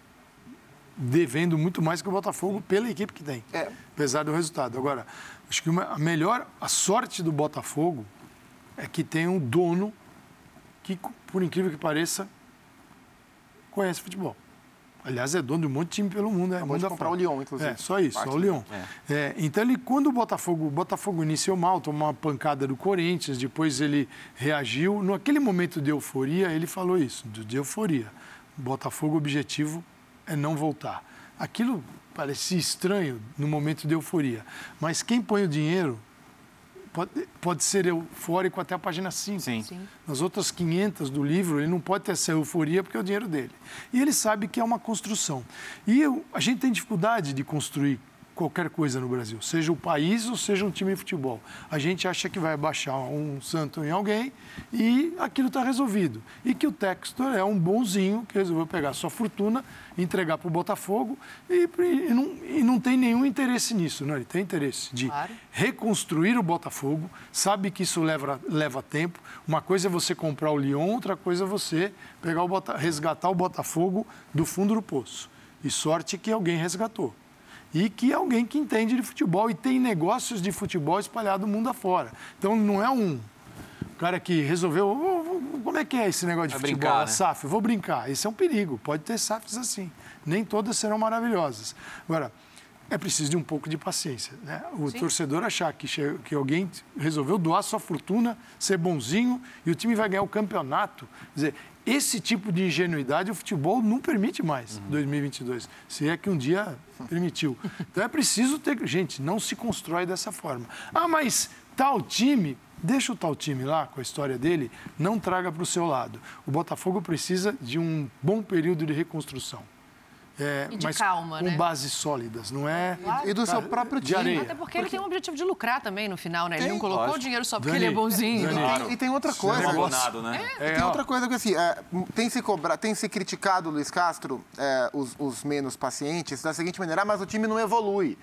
Speaker 2: devendo muito mais que o Botafogo pela equipe que tem.
Speaker 3: É.
Speaker 2: Apesar do resultado. Agora, acho que uma- a melhor, a sorte do Botafogo é que tem um dono que, por incrível que pareça, conhece futebol. Aliás, é dono de um monte de time pelo mundo. É,
Speaker 3: Acabou de
Speaker 2: mundo
Speaker 3: comprar
Speaker 2: afora.
Speaker 3: o Lyon, inclusive.
Speaker 2: É, só isso,
Speaker 3: Parte
Speaker 2: só o Lyon. É, então, ele, quando o Botafogo, o Botafogo iniciou mal, tomou uma pancada do Corinthians, depois ele reagiu. Naquele momento de euforia, ele falou isso, de, de euforia. Botafogo, o objetivo é não voltar. Aquilo parecia estranho no momento de euforia. Mas quem põe o dinheiro pode, pode ser eufórico até a página 5.
Speaker 4: Sim.
Speaker 2: Nas outras 500 do livro, ele não pode ter essa euforia porque é o dinheiro dele. E ele sabe que é uma construção. E eu- a gente tem dificuldade de construir qualquer coisa no Brasil, seja o país ou seja um time de futebol. A gente acha que vai baixar um santo em alguém e aquilo está resolvido. E que o Textor é um bonzinho que resolveu pegar sua fortuna, entregar para o Botafogo e, e não, e não tem nenhum interesse nisso. Não, ele tem interesse de
Speaker 1: Claro.
Speaker 2: reconstruir o Botafogo, sabe que isso leva, leva tempo. Uma coisa é você comprar o Lyon, outra coisa é você pegar o Bota, resgatar o Botafogo do fundo do poço. E sorte que alguém resgatou. E que é alguém que entende de futebol e tem negócios de futebol espalhado no mundo afora. Então não é um cara que resolveu. "Ô, ô, Como é que é esse negócio de
Speaker 4: Vai
Speaker 2: futebol?
Speaker 4: brincar,
Speaker 2: a
Speaker 4: né?
Speaker 2: SAF, vou brincar. Esse é um perigo. Pode ter SAFs assim. Nem todas serão maravilhosas. Agora, é preciso de um pouco de paciência. Né? O torcedor achar que, che- que alguém resolveu doar sua fortuna, ser bonzinho e o time vai ganhar o campeonato. Quer dizer, esse tipo de ingenuidade o futebol não permite mais em 2022. Se é que um dia permitiu. Então é preciso ter. Gente, não se constrói dessa forma. Ah, mas tal time. Deixa o tal time lá, com a história dele, não traga para o seu lado. O Botafogo precisa de um bom período de reconstrução. É,
Speaker 1: E de
Speaker 2: mas
Speaker 1: calma,
Speaker 2: com
Speaker 1: né?
Speaker 2: bases sólidas, não é?
Speaker 3: E do seu próprio time.
Speaker 2: areia.
Speaker 1: Até porque ele tem um objetivo de lucrar também no final, né? Ele
Speaker 3: Tem,
Speaker 1: não colocou
Speaker 4: lógico.
Speaker 1: dinheiro só porque
Speaker 2: Dani,
Speaker 1: ele é bonzinho.
Speaker 2: Dani,
Speaker 1: né?
Speaker 3: E tem- E tem outra coisa.
Speaker 5: Abonado, né?
Speaker 3: E tem outra coisa que assim, é, tem se cobrar, tem se criticado o Luiz Castro, é, os, os menos pacientes, da seguinte maneira, ah, mas o time não evolui.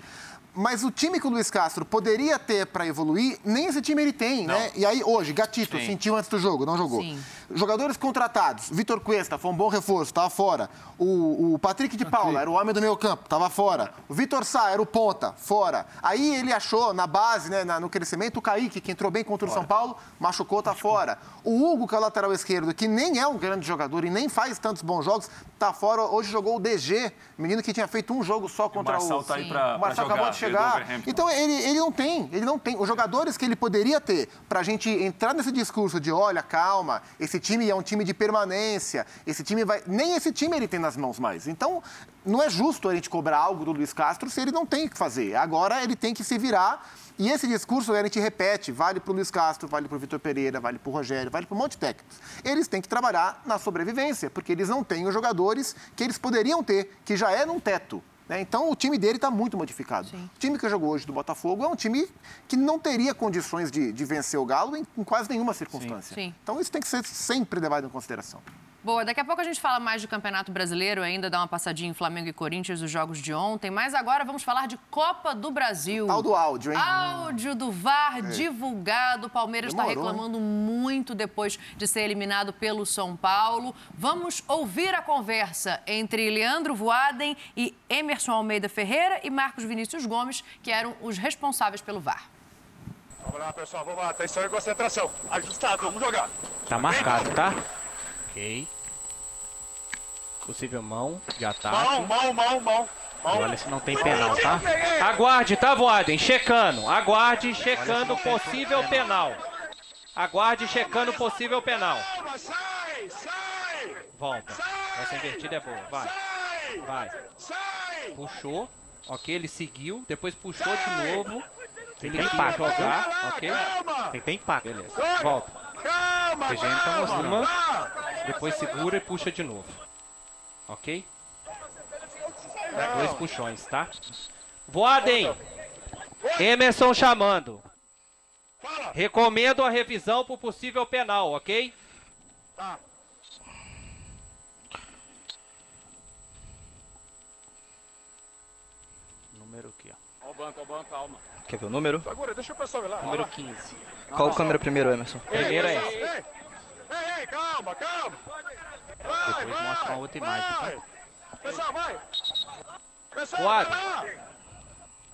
Speaker 3: Mas o time que o Luiz Castro poderia ter para evoluir, nem esse time ele tem, né? E aí, hoje, Gatito
Speaker 5: Sim.
Speaker 3: sentiu antes do jogo, não jogou.
Speaker 1: Sim.
Speaker 3: Jogadores contratados, Vitor Cuesta foi um bom reforço, estava fora. O, o Patrick de Paula era o homem do meio campo, estava fora. O Vitor Sá era o ponta, fora. Aí ele achou na base, né, na- no crescimento, o Kaique, que entrou bem contra o São Paulo, machucou, tá fora. O Hugo, que é o lateral esquerdo, que nem é um grande jogador e nem faz tantos bons jogos, tá fora. Hoje jogou o DG, menino que tinha feito um jogo só contra o...
Speaker 5: Marçal tá aí
Speaker 3: O Marçal
Speaker 5: jogar.
Speaker 3: Chegar. Então ele, ele não tem, ele não tem. Os jogadores que ele poderia ter pra gente entrar nesse discurso de olha, calma, esse time é um time de permanência, esse time vai. Nem esse time ele tem nas mãos mais. Então, não é justo a gente cobrar algo do Luiz Castro se ele não tem o que fazer. Agora ele tem que se virar. E esse discurso a gente repete, vale para o Luiz Castro, vale para o Vitor Pereira, vale para o Rogério, vale para um monte de técnicos. Eles têm que trabalhar na sobrevivência, porque eles não têm os jogadores que eles poderiam ter, que já é num teto. Né? Então o time dele está muito modificado. O time que jogou hoje do Botafogo é um time que não teria condições de, de vencer o Galo em, em quase nenhuma circunstância.
Speaker 1: Sim.
Speaker 3: Então isso tem que ser sempre levado em consideração.
Speaker 1: Boa, daqui a pouco a gente fala mais de Campeonato Brasileiro, ainda dá uma passadinha em Flamengo e Corinthians, os jogos de ontem. Mas agora vamos falar de Copa do Brasil.
Speaker 3: Tal do áudio, hein?
Speaker 1: Áudio do VAR divulgado. O Palmeiras está reclamando muito depois de ser eliminado pelo São Paulo. Vamos ouvir a conversa entre Leandro Voaden e Emerson Almeida Ferreira e Marcos Vinícius Gomes, que eram os responsáveis pelo VAR.
Speaker 9: Vamos lá, pessoal, vamos lá. Atenção e concentração. Ajustado, vamos jogar.
Speaker 10: Tá marcado, tá? Ok. Possível mão de ataque.
Speaker 9: Mão, mão, mão, mão. mão.
Speaker 10: Olha se não tem penal, tá? Aguarde, tá, Voaden? Checando. Aguarde, checando possível penal. Aguarde, checando possível penal.
Speaker 9: Calma, sai, sai,
Speaker 10: Volta. Essa invertida é boa. Vai,
Speaker 9: sai,
Speaker 10: vai.
Speaker 9: sai.
Speaker 10: Puxou. Ok, ele seguiu. Depois puxou de novo. Ele tem impacto. jogar. Ok?
Speaker 9: Calma,
Speaker 10: Tem, tem impacto. Beleza. Volta.
Speaker 9: calma,
Speaker 10: A gente tá mostrando.
Speaker 9: calma.
Speaker 10: Depois segura e puxa de novo. Ok? Dois puxões, tá? Voadem! Emerson chamando.
Speaker 9: Fala.
Speaker 10: Recomendo a revisão por possível penal, ok?
Speaker 9: Tá.
Speaker 10: Número aqui, ó.
Speaker 9: Ó o banco, ó o banco, calma.
Speaker 11: Quer ver o número?
Speaker 9: Segura, deixa o pessoal ir lá.
Speaker 10: Número
Speaker 9: Vai lá.
Speaker 10: 15.
Speaker 11: Qual câmera primeiro, Emerson?
Speaker 10: Primeiro é
Speaker 9: ei, ei, ei, calma, calma. Vai,
Speaker 10: Depois
Speaker 9: vai,
Speaker 10: mostra uma outra imagem, tá?
Speaker 9: vai. Pessoal, vai. Pessoal, vai lá.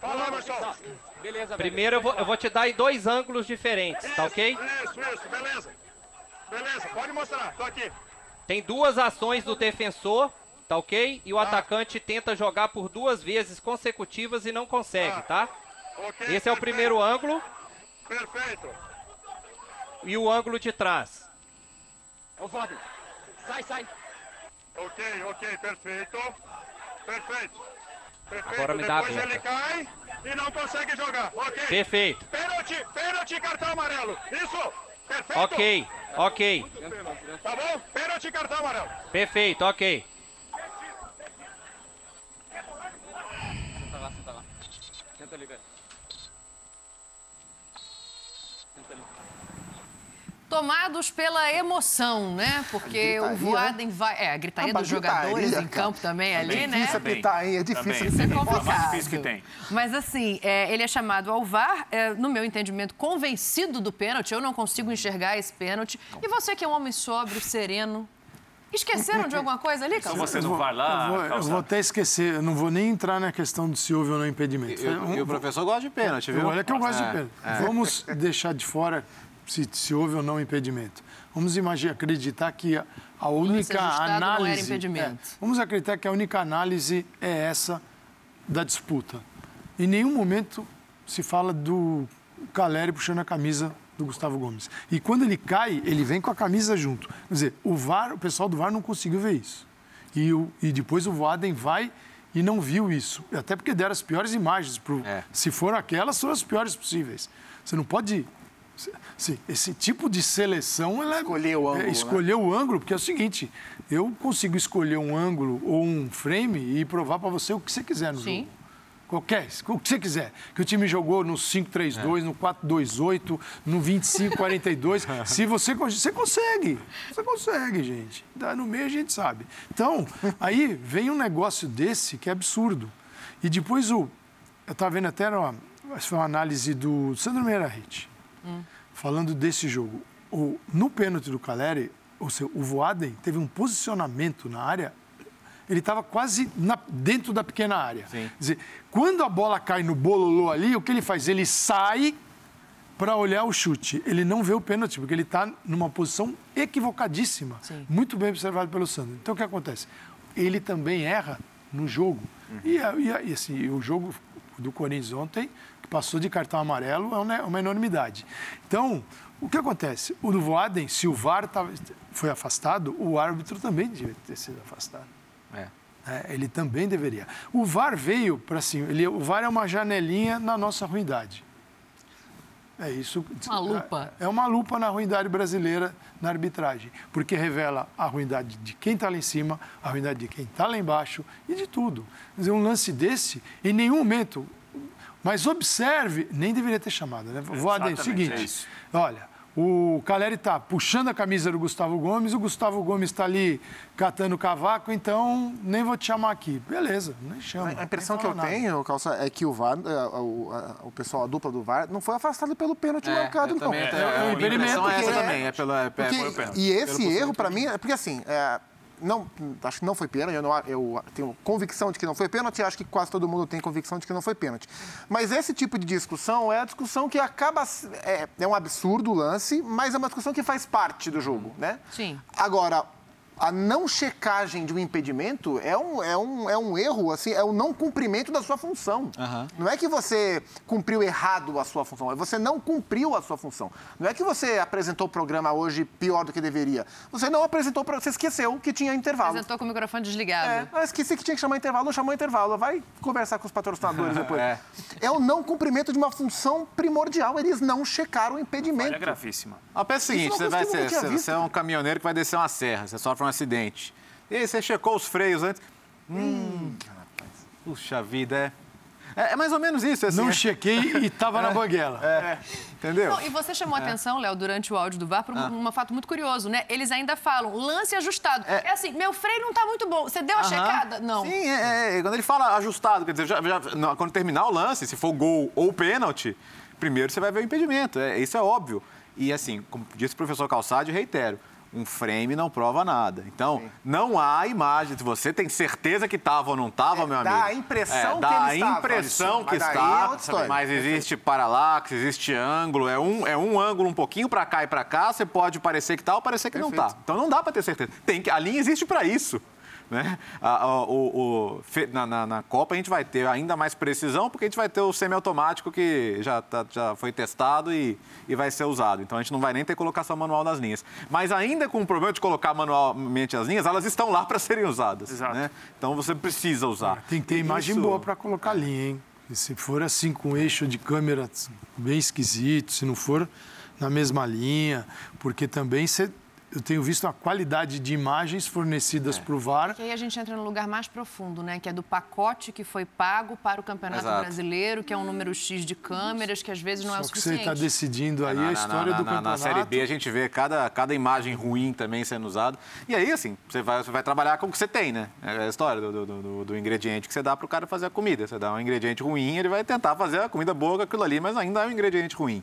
Speaker 9: Fala, Emerson.
Speaker 10: Primeiro eu vou, eu vou te dar em dois ângulos diferentes, tá ok?
Speaker 9: Isso, isso, beleza. Beleza, pode mostrar, tô aqui.
Speaker 10: Tem duas ações do defensor, tá ok? E o atacante tenta jogar por duas vezes consecutivas e não consegue, tá?
Speaker 9: Ok,
Speaker 10: Esse é o primeiro ângulo
Speaker 9: Perfeito.
Speaker 10: e o ângulo de trás.
Speaker 9: Ô, Fábio. Sai, sai. Ok, ok, perfeito. Perfeito. Perfeito.
Speaker 10: Agora me dá a
Speaker 9: Depois
Speaker 10: aberta.
Speaker 9: ele cai e não consegue jogar. Ok.
Speaker 10: Perfeito.
Speaker 9: Pênalti, pênalti, cartão amarelo. Isso. Perfeito.
Speaker 10: Ok, ok.
Speaker 9: Tá bom? Pênalti, cartão amarelo.
Speaker 10: Perfeito, ok.
Speaker 1: Tomados pela emoção, né? Porque o
Speaker 3: gritaria,
Speaker 1: Voaden vai. É, a gritaria
Speaker 3: Ah,
Speaker 1: dos
Speaker 3: mas gritaria,
Speaker 1: jogadores em
Speaker 3: cara.
Speaker 1: campo também ali,
Speaker 3: É
Speaker 1: né?
Speaker 3: difícil apitar, hein? É difícil.
Speaker 5: Também.
Speaker 1: Isso é
Speaker 5: É o
Speaker 1: complicado.
Speaker 5: mais difícil que tem.
Speaker 1: Mas assim, é, ele é chamado ao VAR, é, no meu entendimento, convencido do pênalti. Eu não consigo enxergar esse pênalti. E você que é um homem sóbrio, sereno, esqueceram de alguma coisa ali,
Speaker 5: Então
Speaker 1: Calma?
Speaker 5: você não vai lá,
Speaker 2: eu, vou, eu
Speaker 5: Calçado?
Speaker 2: vou até esquecer, eu não vou nem entrar na questão de se houve ou não impedimento.
Speaker 4: E, o-
Speaker 2: Um-
Speaker 4: e o professor gosta de pênalti, viu?
Speaker 2: Olha que eu gosto
Speaker 4: É,
Speaker 2: de pênalti.
Speaker 4: é.
Speaker 2: Vamos deixar de fora se, se houve ou não impedimento. Vamos imaginar, acreditar que a, a única
Speaker 1: ajustado não era
Speaker 2: análise.
Speaker 1: impedimento.
Speaker 2: é, vamos acreditar que a única análise é essa da disputa. Em nenhum momento se fala do Caleri puxando a camisa do Gustavo Gomes. E quando ele cai, ele vem com a camisa junto. Quer dizer, o VAR, o pessoal do VAR não conseguiu ver isso. E, o, e depois o Voaden vai e não viu isso. Até porque deram as piores imagens. Pro,
Speaker 4: É.
Speaker 2: Se foram aquelas, foram as piores possíveis. Você não pode Sim, esse tipo de seleção ela é-
Speaker 3: Escolher o ângulo,
Speaker 2: É,
Speaker 3: né?
Speaker 2: escolher o ângulo, porque é o seguinte, eu consigo escolher um ângulo ou um frame e provar para você o que você quiser no
Speaker 1: Sim.
Speaker 2: jogo. Qualquer, o que você quiser. Que o time jogou no 5-3-2, no 4-2-8, no 25-42. <laughs> Se você, você consegue. Você consegue, gente. Dá No meio a gente sabe. Então, aí vem um negócio desse que é absurdo. E depois o. Eu estava vendo até uma, foi uma análise do Sandro Meira Hit, falando desse jogo. O, no pênalti do Caleri, ou seja, o Voaden teve um posicionamento na área ele estava quase na- dentro da pequena área. Quer dizer, quando a bola cai no bololô ali, o que ele faz? Ele sai para olhar o chute. Ele não vê o pênalti, porque ele está numa posição equivocadíssima. Muito bem observado pelo Sandro. Então, o que acontece? Ele também erra no jogo. E, a- e a- e, assim, o jogo do Corinthians ontem, que passou de cartão amarelo, é uma, uma enormidade. Então, o que acontece? O do Voaden, se o VAR tava- foi afastado, o árbitro também devia ter sido afastado.
Speaker 4: É.
Speaker 2: É, ele também deveria. O VAR veio para assim, ele, o VAR é uma janelinha na nossa ruindade. É isso.
Speaker 1: Uma lupa.
Speaker 2: É uma lupa na ruindade brasileira na arbitragem, porque revela a ruindade de quem está lá em cima, a ruindade de quem está lá embaixo e de tudo. Quer dizer, um lance desse, em nenhum momento. Mas observe, nem deveria ter chamado, né? Vou adendo,
Speaker 5: Exatamente,
Speaker 2: seguinte,
Speaker 5: é
Speaker 2: olha, o Caleri está puxando a camisa do Gustavo Gomes, o Gustavo Gomes está ali catando o cavaco, então nem vou te chamar aqui. Beleza, nem chama.
Speaker 3: A impressão que eu
Speaker 2: nada.
Speaker 3: tenho, Calça, é que o VAR, é, o, o pessoal, a dupla do VAR, não foi afastado pelo pênalti marcado,
Speaker 4: eu
Speaker 3: não.
Speaker 4: também,
Speaker 3: É,
Speaker 4: é, é,
Speaker 2: um
Speaker 4: é é pelo... É,
Speaker 3: Porque-
Speaker 4: foi o pênalti.
Speaker 3: e
Speaker 4: Pelo
Speaker 3: esse
Speaker 4: possível
Speaker 3: erro, para mim, é porque assim, é, não, acho que não foi pênalti, eu, não- eu tenho convicção de que não foi pênalti, acho que quase todo mundo tem convicção de que não foi pênalti. Mas esse tipo de discussão é a discussão que acaba. É, é um absurdo o lance, mas é uma discussão que faz parte do jogo, né?
Speaker 1: Sim.
Speaker 3: Agora, a não checagem de um impedimento é um, é um, é um erro, assim, é o não cumprimento da sua função. Não é que você cumpriu errado a sua função, é você não cumpriu a sua função. Não é que você apresentou o programa hoje pior do que deveria. Você não apresentou, você esqueceu que tinha intervalo.
Speaker 1: Apresentou com o microfone desligado.
Speaker 3: É, eu esqueci que tinha que chamar intervalo, não chamou intervalo. Vai conversar com os patrocinadores <laughs> depois.
Speaker 4: É.
Speaker 3: é. o não cumprimento de uma função primordial. Eles não checaram o impedimento.
Speaker 5: Falha gravíssima.
Speaker 4: A peça é o seguinte,
Speaker 3: é
Speaker 4: você, vai ser, você- é um caminhoneiro que vai descer uma serra, você sofre um acidente. E aí você checou os freios antes. Hum, puxa vida, é... É, é mais ou menos isso. Assim,
Speaker 2: Não
Speaker 4: é-
Speaker 2: chequei e estava na banguela.
Speaker 4: É, entendeu?
Speaker 1: Não, e você chamou a atenção, Léo, durante o áudio do VAR, para um, um fato muito curioso, né? Eles ainda falam lance ajustado. É, assim, meu freio não tá muito bom. Você deu a
Speaker 4: Aham.
Speaker 1: checada? Não.
Speaker 4: Sim, é, é, quando ele fala ajustado, quer dizer, já- já- não, quando terminar o lance, se for gol ou pênalti, primeiro você vai ver o impedimento. É, isso é óbvio. E assim, como disse o professor Calçade, eu reitero. Um frame não prova nada. Então, não há imagem. Se você tem certeza que estava ou não estava,
Speaker 3: É,
Speaker 4: meu
Speaker 3: dá
Speaker 4: amigo.
Speaker 3: a impressão
Speaker 4: dá
Speaker 3: que ele
Speaker 4: a
Speaker 3: estava,
Speaker 4: impressão
Speaker 3: isso.
Speaker 4: que
Speaker 3: Mas
Speaker 4: está.
Speaker 3: é história.
Speaker 4: Mas existe paralaxe, existe ângulo. É um, é um ângulo um pouquinho para cá e para cá. Você pode parecer que tá ou parecer que não tá. Então não dá para ter certeza. Tem que, a linha existe para isso. Né? A- a- o- o- na, na- na Copa a gente vai ter ainda mais precisão, porque a gente vai ter o semiautomático que já, tá- já foi testado e, e vai ser usado. Então a gente não vai nem ter colocação manual nas linhas. Mas ainda com o problema de colocar manualmente as linhas, elas estão lá para serem usadas.
Speaker 5: Exato.
Speaker 4: né? Então você precisa usar.
Speaker 2: Tem que ter imagem
Speaker 4: Isso-
Speaker 2: boa para colocar linha, hein? E se for assim, com eixo de câmera bem esquisito, se não for na mesma linha, porque também você, eu tenho visto a qualidade de imagens fornecidas para o VAR.
Speaker 1: Que aí a gente entra no lugar mais profundo, né? Que é do pacote que foi pago para o Campeonato
Speaker 4: Exato.
Speaker 1: Brasileiro, que é um número X de câmeras, que às vezes não é o
Speaker 2: Só que você
Speaker 1: suficiente.
Speaker 2: está decidindo aí
Speaker 4: Na-
Speaker 2: a história
Speaker 4: na,
Speaker 2: do
Speaker 4: na,
Speaker 2: campeonato.
Speaker 4: Na Série B a gente vê cada, cada imagem ruim também sendo usada. E aí, assim, você vai, você vai trabalhar com o que você tem, né? É a história do, do, do- do ingrediente que você dá para o cara fazer a comida. Você dá um ingrediente ruim, ele vai tentar fazer a comida boa com aquilo ali, mas ainda é um ingrediente ruim.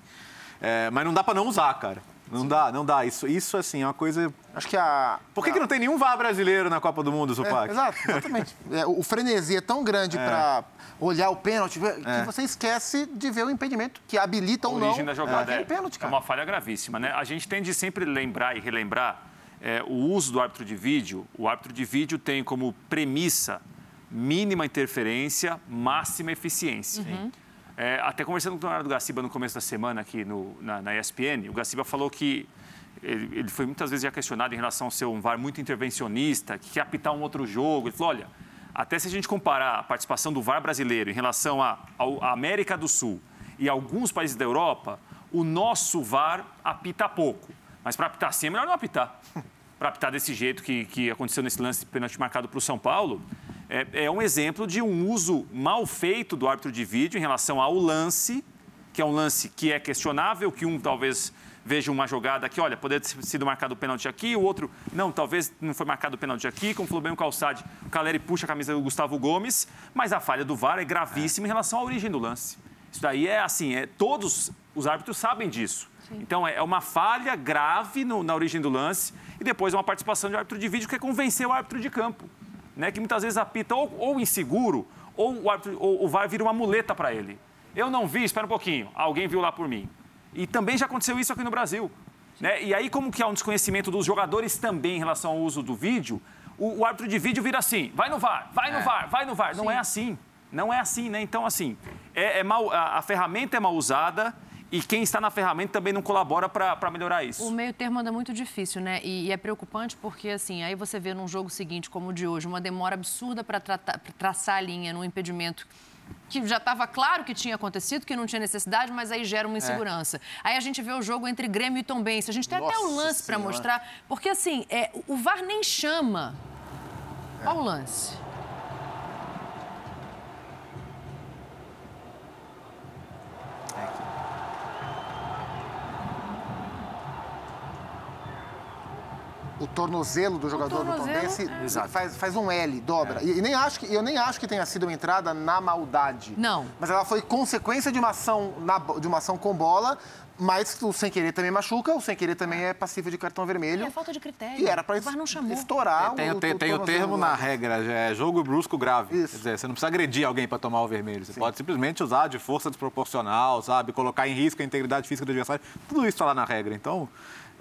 Speaker 4: É, mas não dá para não usar, cara. Não dá, não dá. Isso, isso assim, é uma coisa...
Speaker 3: Acho que a.
Speaker 4: Por que, que não tem nenhum VAR brasileiro na Copa do Mundo, Supac?
Speaker 3: É, exato, exatamente. <laughs> É, o frenesi é tão grande para olhar o pênalti que você esquece de ver o impedimento, que habilita
Speaker 5: a
Speaker 3: ou não
Speaker 5: origem da jogada.
Speaker 3: aquele
Speaker 5: É,
Speaker 3: pênalti,
Speaker 5: é
Speaker 3: cara.
Speaker 5: uma falha gravíssima, né? A gente tem de sempre lembrar e relembrar é, o uso do árbitro de vídeo. O árbitro de vídeo tem como premissa mínima interferência, máxima eficiência. É, até conversando com o Leonardo Gaciba no começo da semana aqui no, na, na ESPN, o Gaciba falou que ele, ele foi muitas vezes já questionado em relação a ser um VAR muito intervencionista, que quer apitar um outro jogo. Ele falou, olha, até se a gente comparar a participação do VAR brasileiro em relação à à América do Sul e alguns países da Europa, o nosso VAR apita pouco. Mas para apitar assim é melhor não apitar. para apitar desse jeito que, que aconteceu nesse lance de pênalti marcado para o São Paulo, é, é um exemplo de um uso mal feito do árbitro de vídeo em relação ao lance, que é um lance que é questionável, que um talvez veja uma jogada que, olha, poderia ter sido marcado o pênalti aqui, o outro, não, talvez não foi marcado o pênalti aqui, como falou bem o Calçade, o Caleri puxa a camisa do Gustavo Gomes, mas a falha do VAR é gravíssima em relação à origem do lance. Isso daí é assim, é, todos os árbitros sabem disso. Então, é uma falha grave no, na origem do lance e depois uma participação de árbitro de vídeo que é convencer o árbitro de campo, né? que muitas vezes apita ou, ou inseguro ou o, árbitro, ou o VAR vira uma muleta para ele. Eu não vi, espera um pouquinho, alguém viu lá por mim. E também já aconteceu isso aqui no Brasil. Né? E aí, como que há um desconhecimento dos jogadores também em relação ao uso do vídeo, o, o árbitro de vídeo vira assim, vai no VAR, vai no é. VAR, vai no VAR. Sim. Não é assim. Não é assim, né? Então, assim, é, é mal, a, a ferramenta é mal usada e quem está na ferramenta também não colabora para melhorar isso.
Speaker 1: O meio termo anda muito difícil, né? E, e, é preocupante porque, assim, aí você vê num jogo seguinte, como o de hoje, uma demora absurda para traçar a linha num impedimento que já estava claro que tinha acontecido, que não tinha necessidade, mas aí gera uma insegurança. É. Aí a gente vê o jogo entre Grêmio e Tombense. A gente tem Nossa até o lance para mostrar, porque assim, é, o VAR nem chama. É. Olha o lance.
Speaker 3: O tornozelo do jogador tornozelo, do é. faz, faz um L, dobra. É. E, e, nem acho que, eu nem acho que tenha sido uma entrada na maldade.
Speaker 1: Não.
Speaker 3: Mas ela foi consequência de uma ação, na, de uma ação com bola, mas o sem querer também machuca, o sem querer também é passível de cartão vermelho. E
Speaker 1: é falta de critério.
Speaker 3: E era para estourar
Speaker 4: tem,
Speaker 3: o,
Speaker 4: tem,
Speaker 3: o,
Speaker 4: tem o termo na regra, é jogo brusco grave. Isso. Quer dizer, você não precisa agredir alguém para tomar o vermelho. Você Sim. pode simplesmente usar de força desproporcional, sabe? Colocar em risco a integridade física do adversário. Tudo isso está lá na regra. Então,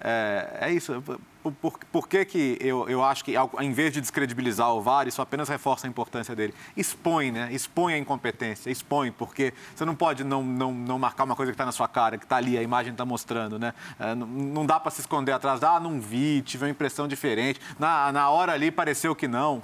Speaker 4: é, é isso. Por, por, por, que, que eu, eu acho que, ao, em vez de descredibilizar o VAR, isso apenas reforça a importância dele? Expõe, né? Expõe a incompetência, expõe, porque você não pode não, não, não marcar uma coisa que está na sua cara, que está ali, a imagem está mostrando, né? É, não, não, dá para se esconder atrás, ah, não vi, tive uma impressão diferente, na, na hora ali pareceu que não.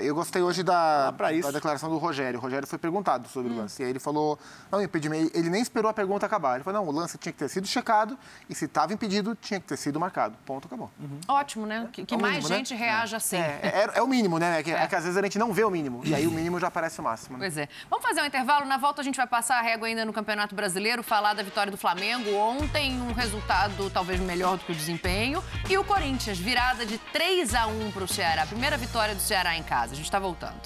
Speaker 3: Eu gostei hoje da, da declaração do Rogério. O Rogério foi perguntado sobre hum. o lance. E aí ele falou: não, impedimento. Ele nem esperou a pergunta acabar. Ele falou: não, o lance tinha que ter sido checado e se estava impedido, tinha que ter sido marcado. Ponto, acabou.
Speaker 1: Uhum. Ótimo, né? Que, que é mais mínimo, né? gente né? reaja assim.
Speaker 3: É, é, é, o mínimo, né? É que, é. que, às vezes a gente não vê o mínimo. E aí o mínimo já parece o máximo.
Speaker 1: Né? Pois é. Vamos fazer um intervalo. Na volta a gente vai passar a régua ainda no Campeonato Brasileiro, falar da vitória do Flamengo. Ontem, um resultado talvez melhor do que o desempenho. E o Corinthians, virada de 3 a 1 para o Ceará. Primeira vitória do Ceará em casa. A gente está voltando.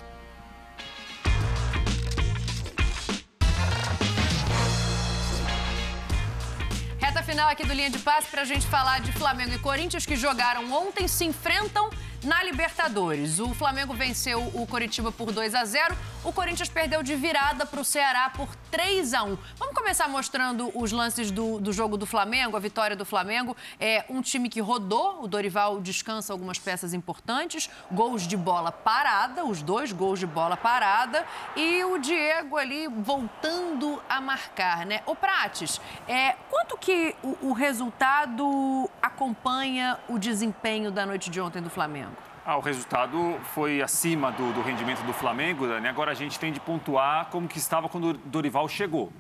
Speaker 1: Reta final aqui do Linha de Passe para a gente falar de Flamengo e Corinthians que jogaram ontem, se enfrentam na Libertadores. O Flamengo venceu o Coritiba por 2 a 0. O Corinthians perdeu de virada para o Ceará por 3 a 1. Vamos começar mostrando os lances do, do jogo do Flamengo, a vitória do Flamengo. É um time que rodou, o Dorival descansa algumas peças importantes, gols de bola parada, os dois gols de bola parada e o Diego ali voltando a marcar, né? O Prates, é, quanto que o, o resultado acompanha o desempenho da noite de ontem do Flamengo?
Speaker 5: Ah, o resultado foi acima do, do rendimento do Flamengo, Dani. Agora a gente tem de pontuar como que estava quando o Dorival chegou.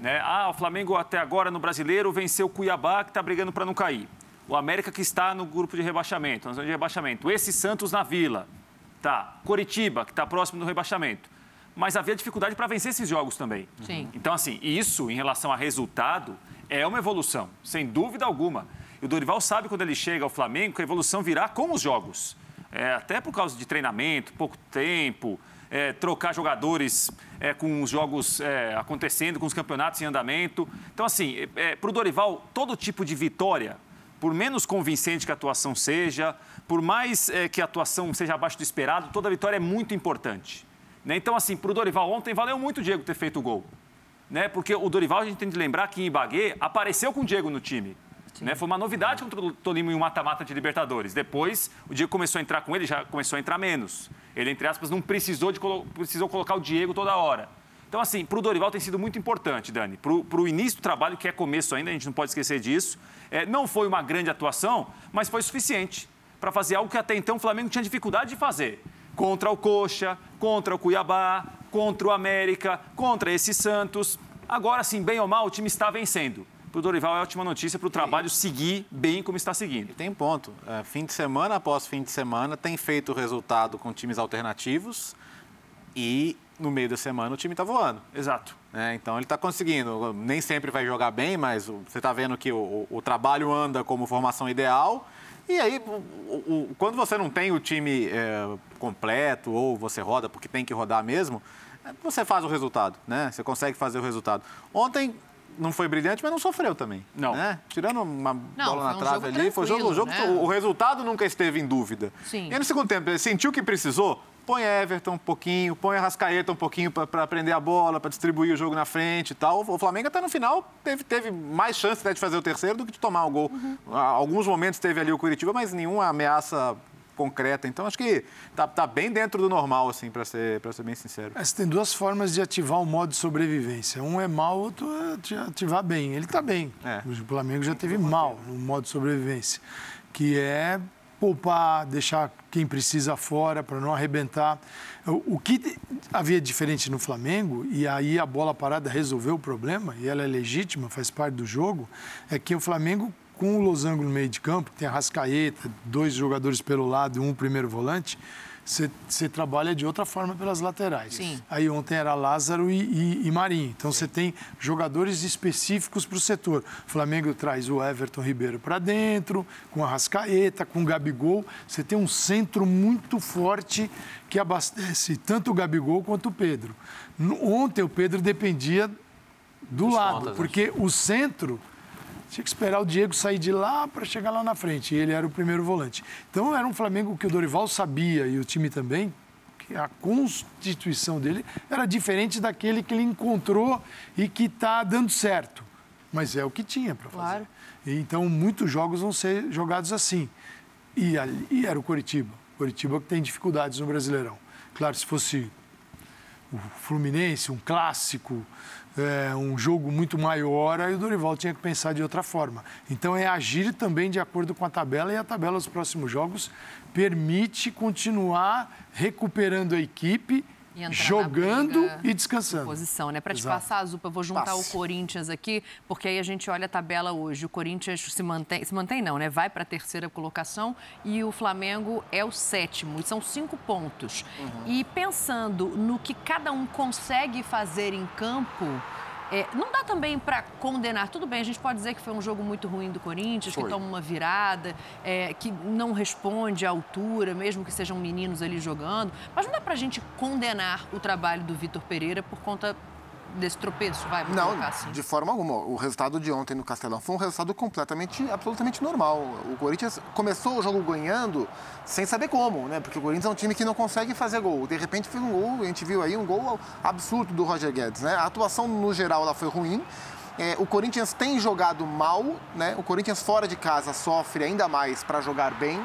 Speaker 5: Né? Ah, o Flamengo até agora no Brasileiro venceu o Cuiabá, que está brigando para não cair. O América que está no grupo de rebaixamento, na zona de rebaixamento. Esse Santos na Vila. Tá. Coritiba, que está próximo do rebaixamento. Mas havia dificuldade para vencer esses jogos também.
Speaker 1: Sim.
Speaker 5: Então, assim, isso em relação a resultado é uma evolução, sem dúvida alguma. E o Dorival sabe quando ele chega ao Flamengo que a evolução virá com os jogos é, até por causa de treinamento, pouco tempo, é, trocar jogadores é, com os jogos é, acontecendo, com os campeonatos em andamento. Então, assim, é, para o Dorival, todo tipo de vitória, por menos convincente que a atuação seja, por mais é, que a atuação seja abaixo do esperado, toda vitória é muito importante. Né? Então, assim, para o Dorival ontem, valeu muito o Diego ter feito o gol. Né? Porque o Dorival, a gente tem que lembrar que em Ibagué apareceu com o Diego no time. Né? Foi uma novidade contra o Tolima em um mata-mata de Libertadores. Depois, o Diego começou a entrar com ele, já começou a entrar menos. Ele, entre aspas, não precisou, de colo precisou colocar o Diego toda hora. Então, assim, para o Dorival tem sido muito importante, Dani. Para o início do trabalho, que é começo ainda, a gente não pode esquecer disso. É, não foi uma grande atuação, mas foi suficiente para fazer algo que até então o Flamengo tinha dificuldade de fazer. Contra o Coxa, contra o Cuiabá, contra o América, contra esse Santos. Agora, sim, bem ou mal, o time está vencendo para o Dorival é ótima notícia para o trabalho seguir bem como está seguindo.
Speaker 4: E tem um ponto. É, fim de semana após fim de semana, tem feito resultado com times alternativos e no meio da semana o time está voando.
Speaker 5: Exato.
Speaker 4: É, então ele está conseguindo. Nem sempre vai jogar bem, mas você está vendo que o, o, o, trabalho anda como formação ideal. E aí, o, quando você não tem o time é, completo ou você roda porque tem que rodar mesmo, é, você faz o resultado, né? Você consegue fazer o resultado. Ontem não foi brilhante, mas não sofreu também.
Speaker 5: Não.
Speaker 4: Né? Tirando uma
Speaker 1: não,
Speaker 4: bola na
Speaker 1: um
Speaker 4: trave ali, foi jogo, o jogo,
Speaker 1: né?
Speaker 4: o resultado nunca esteve em dúvida.
Speaker 1: Sim.
Speaker 4: E no segundo tempo, ele sentiu que precisou, põe Everton um pouquinho, põe a Rascaeta um pouquinho para prender a bola, para distribuir o jogo na frente e tal. O Flamengo até no final teve, teve mais chance né, de fazer o terceiro do que de tomar o gol. Uhum. Alguns momentos teve ali o Curitiba, mas nenhuma ameaça concreta. Então, acho que tá, tá bem dentro do normal, assim, para ser, ser bem sincero.
Speaker 2: Mas tem duas formas de ativar o modo de sobrevivência. Um é mal, outro é ativar bem. Ele está bem.
Speaker 4: É.
Speaker 2: O Flamengo já teve mal no modo de sobrevivência, que é poupar, deixar quem precisa fora para não arrebentar. O que havia diferente no Flamengo, e aí a bola parada resolveu o problema, e ela é legítima, faz parte do jogo, é que o Flamengo com o losango no meio de campo, tem a Rascaeta, dois jogadores pelo lado e um primeiro volante, você trabalha de outra forma pelas laterais.
Speaker 1: Sim.
Speaker 2: Aí ontem era Lázaro e, e, e Marinho. Então você tem jogadores específicos para o setor. O Flamengo traz o Everton Ribeiro para dentro, com a Rascaeta, com o Gabigol. Você tem um centro muito forte que abastece tanto o Gabigol quanto o Pedro. Ontem o Pedro dependia do Os lado, contas, né? porque o centro tinha que esperar o Diego sair de lá para chegar lá na frente. E ele era o primeiro volante. Então era um Flamengo que o Dorival sabia e o time também que a constituição dele era diferente daquele que ele encontrou e que está dando certo. Mas é o que tinha para fazer.
Speaker 1: Claro.
Speaker 2: E, então muitos jogos vão ser jogados assim. E, ali, e era o Coritiba. Coritiba que tem dificuldades no Brasileirão. Claro, se fosse o Fluminense, um clássico, é, um jogo muito maior, aí o Dorival tinha que pensar de outra forma. Então é agir também de acordo com a tabela e a tabela dos próximos jogos permite continuar recuperando a equipe jogando e descansando.
Speaker 1: Posição, né? Para te passar, a Zupa, eu vou juntar Passe. o Corinthians aqui, porque aí a gente olha a tabela hoje. O Corinthians se mantém, se mantém não, né? Vai para a terceira colocação e o Flamengo é o sétimo. E são cinco pontos. Uhum. E pensando no que cada um consegue fazer em campo, é, não dá também para condenar. Tudo bem, a gente pode dizer que foi um jogo muito ruim do Corinthians, foi. que toma uma virada, é, que não responde à altura, mesmo que sejam meninos ali jogando. Mas não dá para a gente condenar o trabalho do Vitor Pereira por conta desse tropeço, vai?
Speaker 3: Não,
Speaker 1: assim.
Speaker 3: de forma alguma. O resultado de ontem no Castelão foi um resultado completamente, absolutamente normal. O Corinthians começou o jogo ganhando sem saber como, né? Porque o Corinthians é um time que não consegue fazer gol. De repente fez um gol, a gente viu aí um gol absurdo do Roger Guedes, né? A atuação no geral ela foi ruim. É, o Corinthians tem jogado mal, né? O Corinthians fora de casa sofre ainda mais para jogar bem.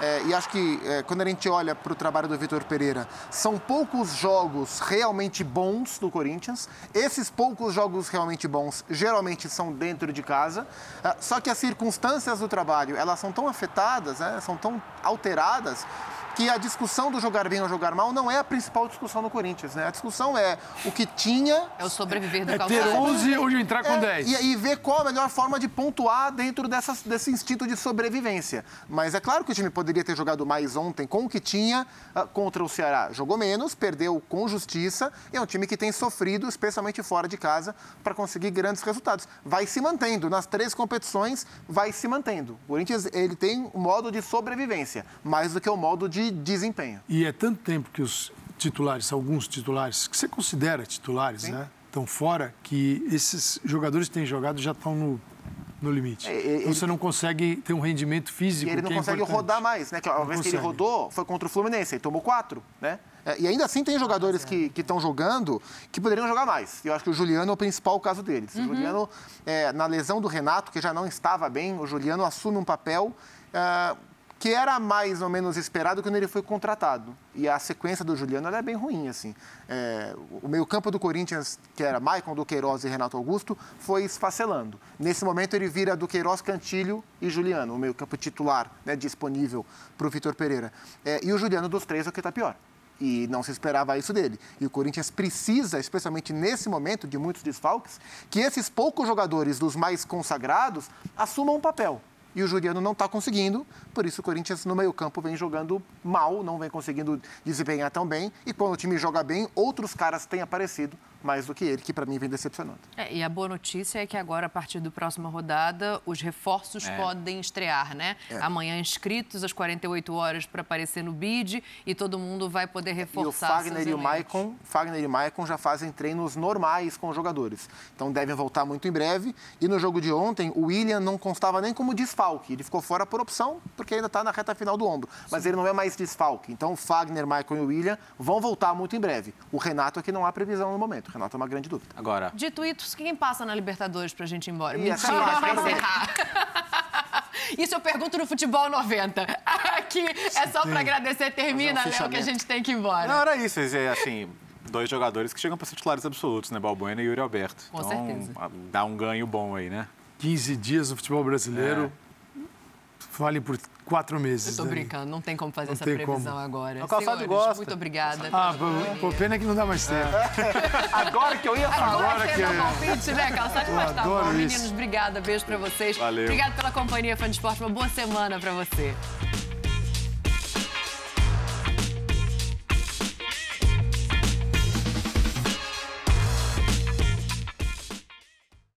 Speaker 3: É, e acho que é, quando a gente olha para o trabalho do Vitor Pereira, são poucos jogos realmente bons do Corinthians. Esses poucos jogos realmente bons geralmente são dentro de casa. É, só que as circunstâncias do trabalho elas são tão afetadas, né, são tão alteradas que a discussão do jogar bem ou jogar mal não é a principal discussão no Corinthians, né? A discussão é o que tinha...
Speaker 1: É o sobreviver do é
Speaker 2: calçado. ter 11 ou de entrar com é, 10.
Speaker 3: E, e, ver qual a melhor forma de pontuar dentro dessas, desse instinto de sobrevivência. Mas é claro que o time poderia ter jogado mais ontem com o que tinha uh, contra o Ceará. Jogou menos, perdeu com justiça e é um time que tem sofrido, especialmente fora de casa, para conseguir grandes resultados. Vai se mantendo. Nas três competições, vai se mantendo. O Corinthians ele tem um modo de sobrevivência, mais do que o um modo de desempenho.
Speaker 2: E é tanto tempo que os titulares, alguns titulares, que você considera titulares, Sim. né? Estão fora, que esses jogadores que têm jogado já estão no, no limite. É, então você não consegue ter um rendimento físico.
Speaker 3: E ele não
Speaker 2: é
Speaker 3: consegue
Speaker 2: importante.
Speaker 3: rodar mais, né? Que a vez que ele rodou foi contra o Fluminense, ele tomou quatro, né? É, e ainda assim tem jogadores que estão jogando que poderiam jogar mais. Eu acho que o Juliano é o principal caso deles. Uhum. O Juliano, é, na lesão do Renato, que já não estava bem, o Juliano assume um papel. Que era mais ou menos esperado quando ele foi contratado. E a sequência do Juliano é bem ruim, assim. É, o meio-campo do Corinthians, que era Maicon, Duqueiroz e Renato Augusto, foi esfacelando. Nesse momento ele vira Duqueiroz, Cantilho e Juliano, o meio-campo titular, né, disponível para o Vitor Pereira. É, e o Juliano dos três é o que está pior. E não se esperava isso dele. E o Corinthians precisa, especialmente nesse momento de muitos desfalques, que esses poucos jogadores dos mais consagrados assumam um papel. E o Juliano não está conseguindo, por isso o Corinthians no meio-campo vem jogando mal, não vem conseguindo desempenhar tão bem. E quando o time joga bem, outros caras têm aparecido mais do que ele, que para mim vem decepcionando.
Speaker 1: É, e a boa notícia é que agora, a partir da próxima rodada, os reforços
Speaker 3: É.
Speaker 1: podem estrear, né?
Speaker 3: É.
Speaker 1: Amanhã inscritos às 48 horas para aparecer no BID e todo mundo vai poder
Speaker 3: E o
Speaker 1: reforçar
Speaker 3: Fagner e o. Maicon, Fagner e Maicon já fazem treinos normais com os jogadores. Então devem voltar muito em breve. E no jogo de ontem, o William não constava nem como desfalque. Ele ficou fora por opção, porque ainda está na reta final do ombro. Mas ele não é mais desfalque. Então o Fagner, Maicon e o William vão voltar muito em breve. O Renato é que não há previsão no momento. Renato é uma grande dúvida.
Speaker 4: Agora,
Speaker 1: Dito isso, quem passa na Libertadores pra gente ir embora?
Speaker 3: Parte
Speaker 1: pra encerrar. <laughs> Isso eu pergunto no Futebol 90. <laughs> Aqui é só pra agradecer. Termina,
Speaker 4: um
Speaker 1: Léo, que a gente tem que ir embora.
Speaker 4: Não, era isso. é, Assim, dois jogadores que chegam para ser titulares absolutos, né? Balbuena e Yuri Alberto.
Speaker 1: Com
Speaker 4: então,
Speaker 1: certeza.
Speaker 4: dá um ganho bom aí, né?
Speaker 2: 15 dias no futebol brasileiro. Vale por quatro meses.
Speaker 1: Eu tô brincando, não tem como fazer
Speaker 2: Não
Speaker 1: essa previsão
Speaker 2: como.
Speaker 1: agora.
Speaker 4: O Calçado
Speaker 1: Senhores,
Speaker 4: gosta.
Speaker 1: Muito obrigada.
Speaker 2: Ah, pô, pena que não dá mais tempo. <laughs>
Speaker 3: Agora que eu ia falar.
Speaker 1: Agora,
Speaker 2: Agora
Speaker 1: que é
Speaker 2: é.
Speaker 1: palpite, né, Calçado? Mas tá bom,
Speaker 2: isso.
Speaker 1: meninos. Obrigada. Beijo pra vocês.
Speaker 4: Valeu.
Speaker 1: Obrigada pela companhia, fã de esporte. Uma boa semana pra você.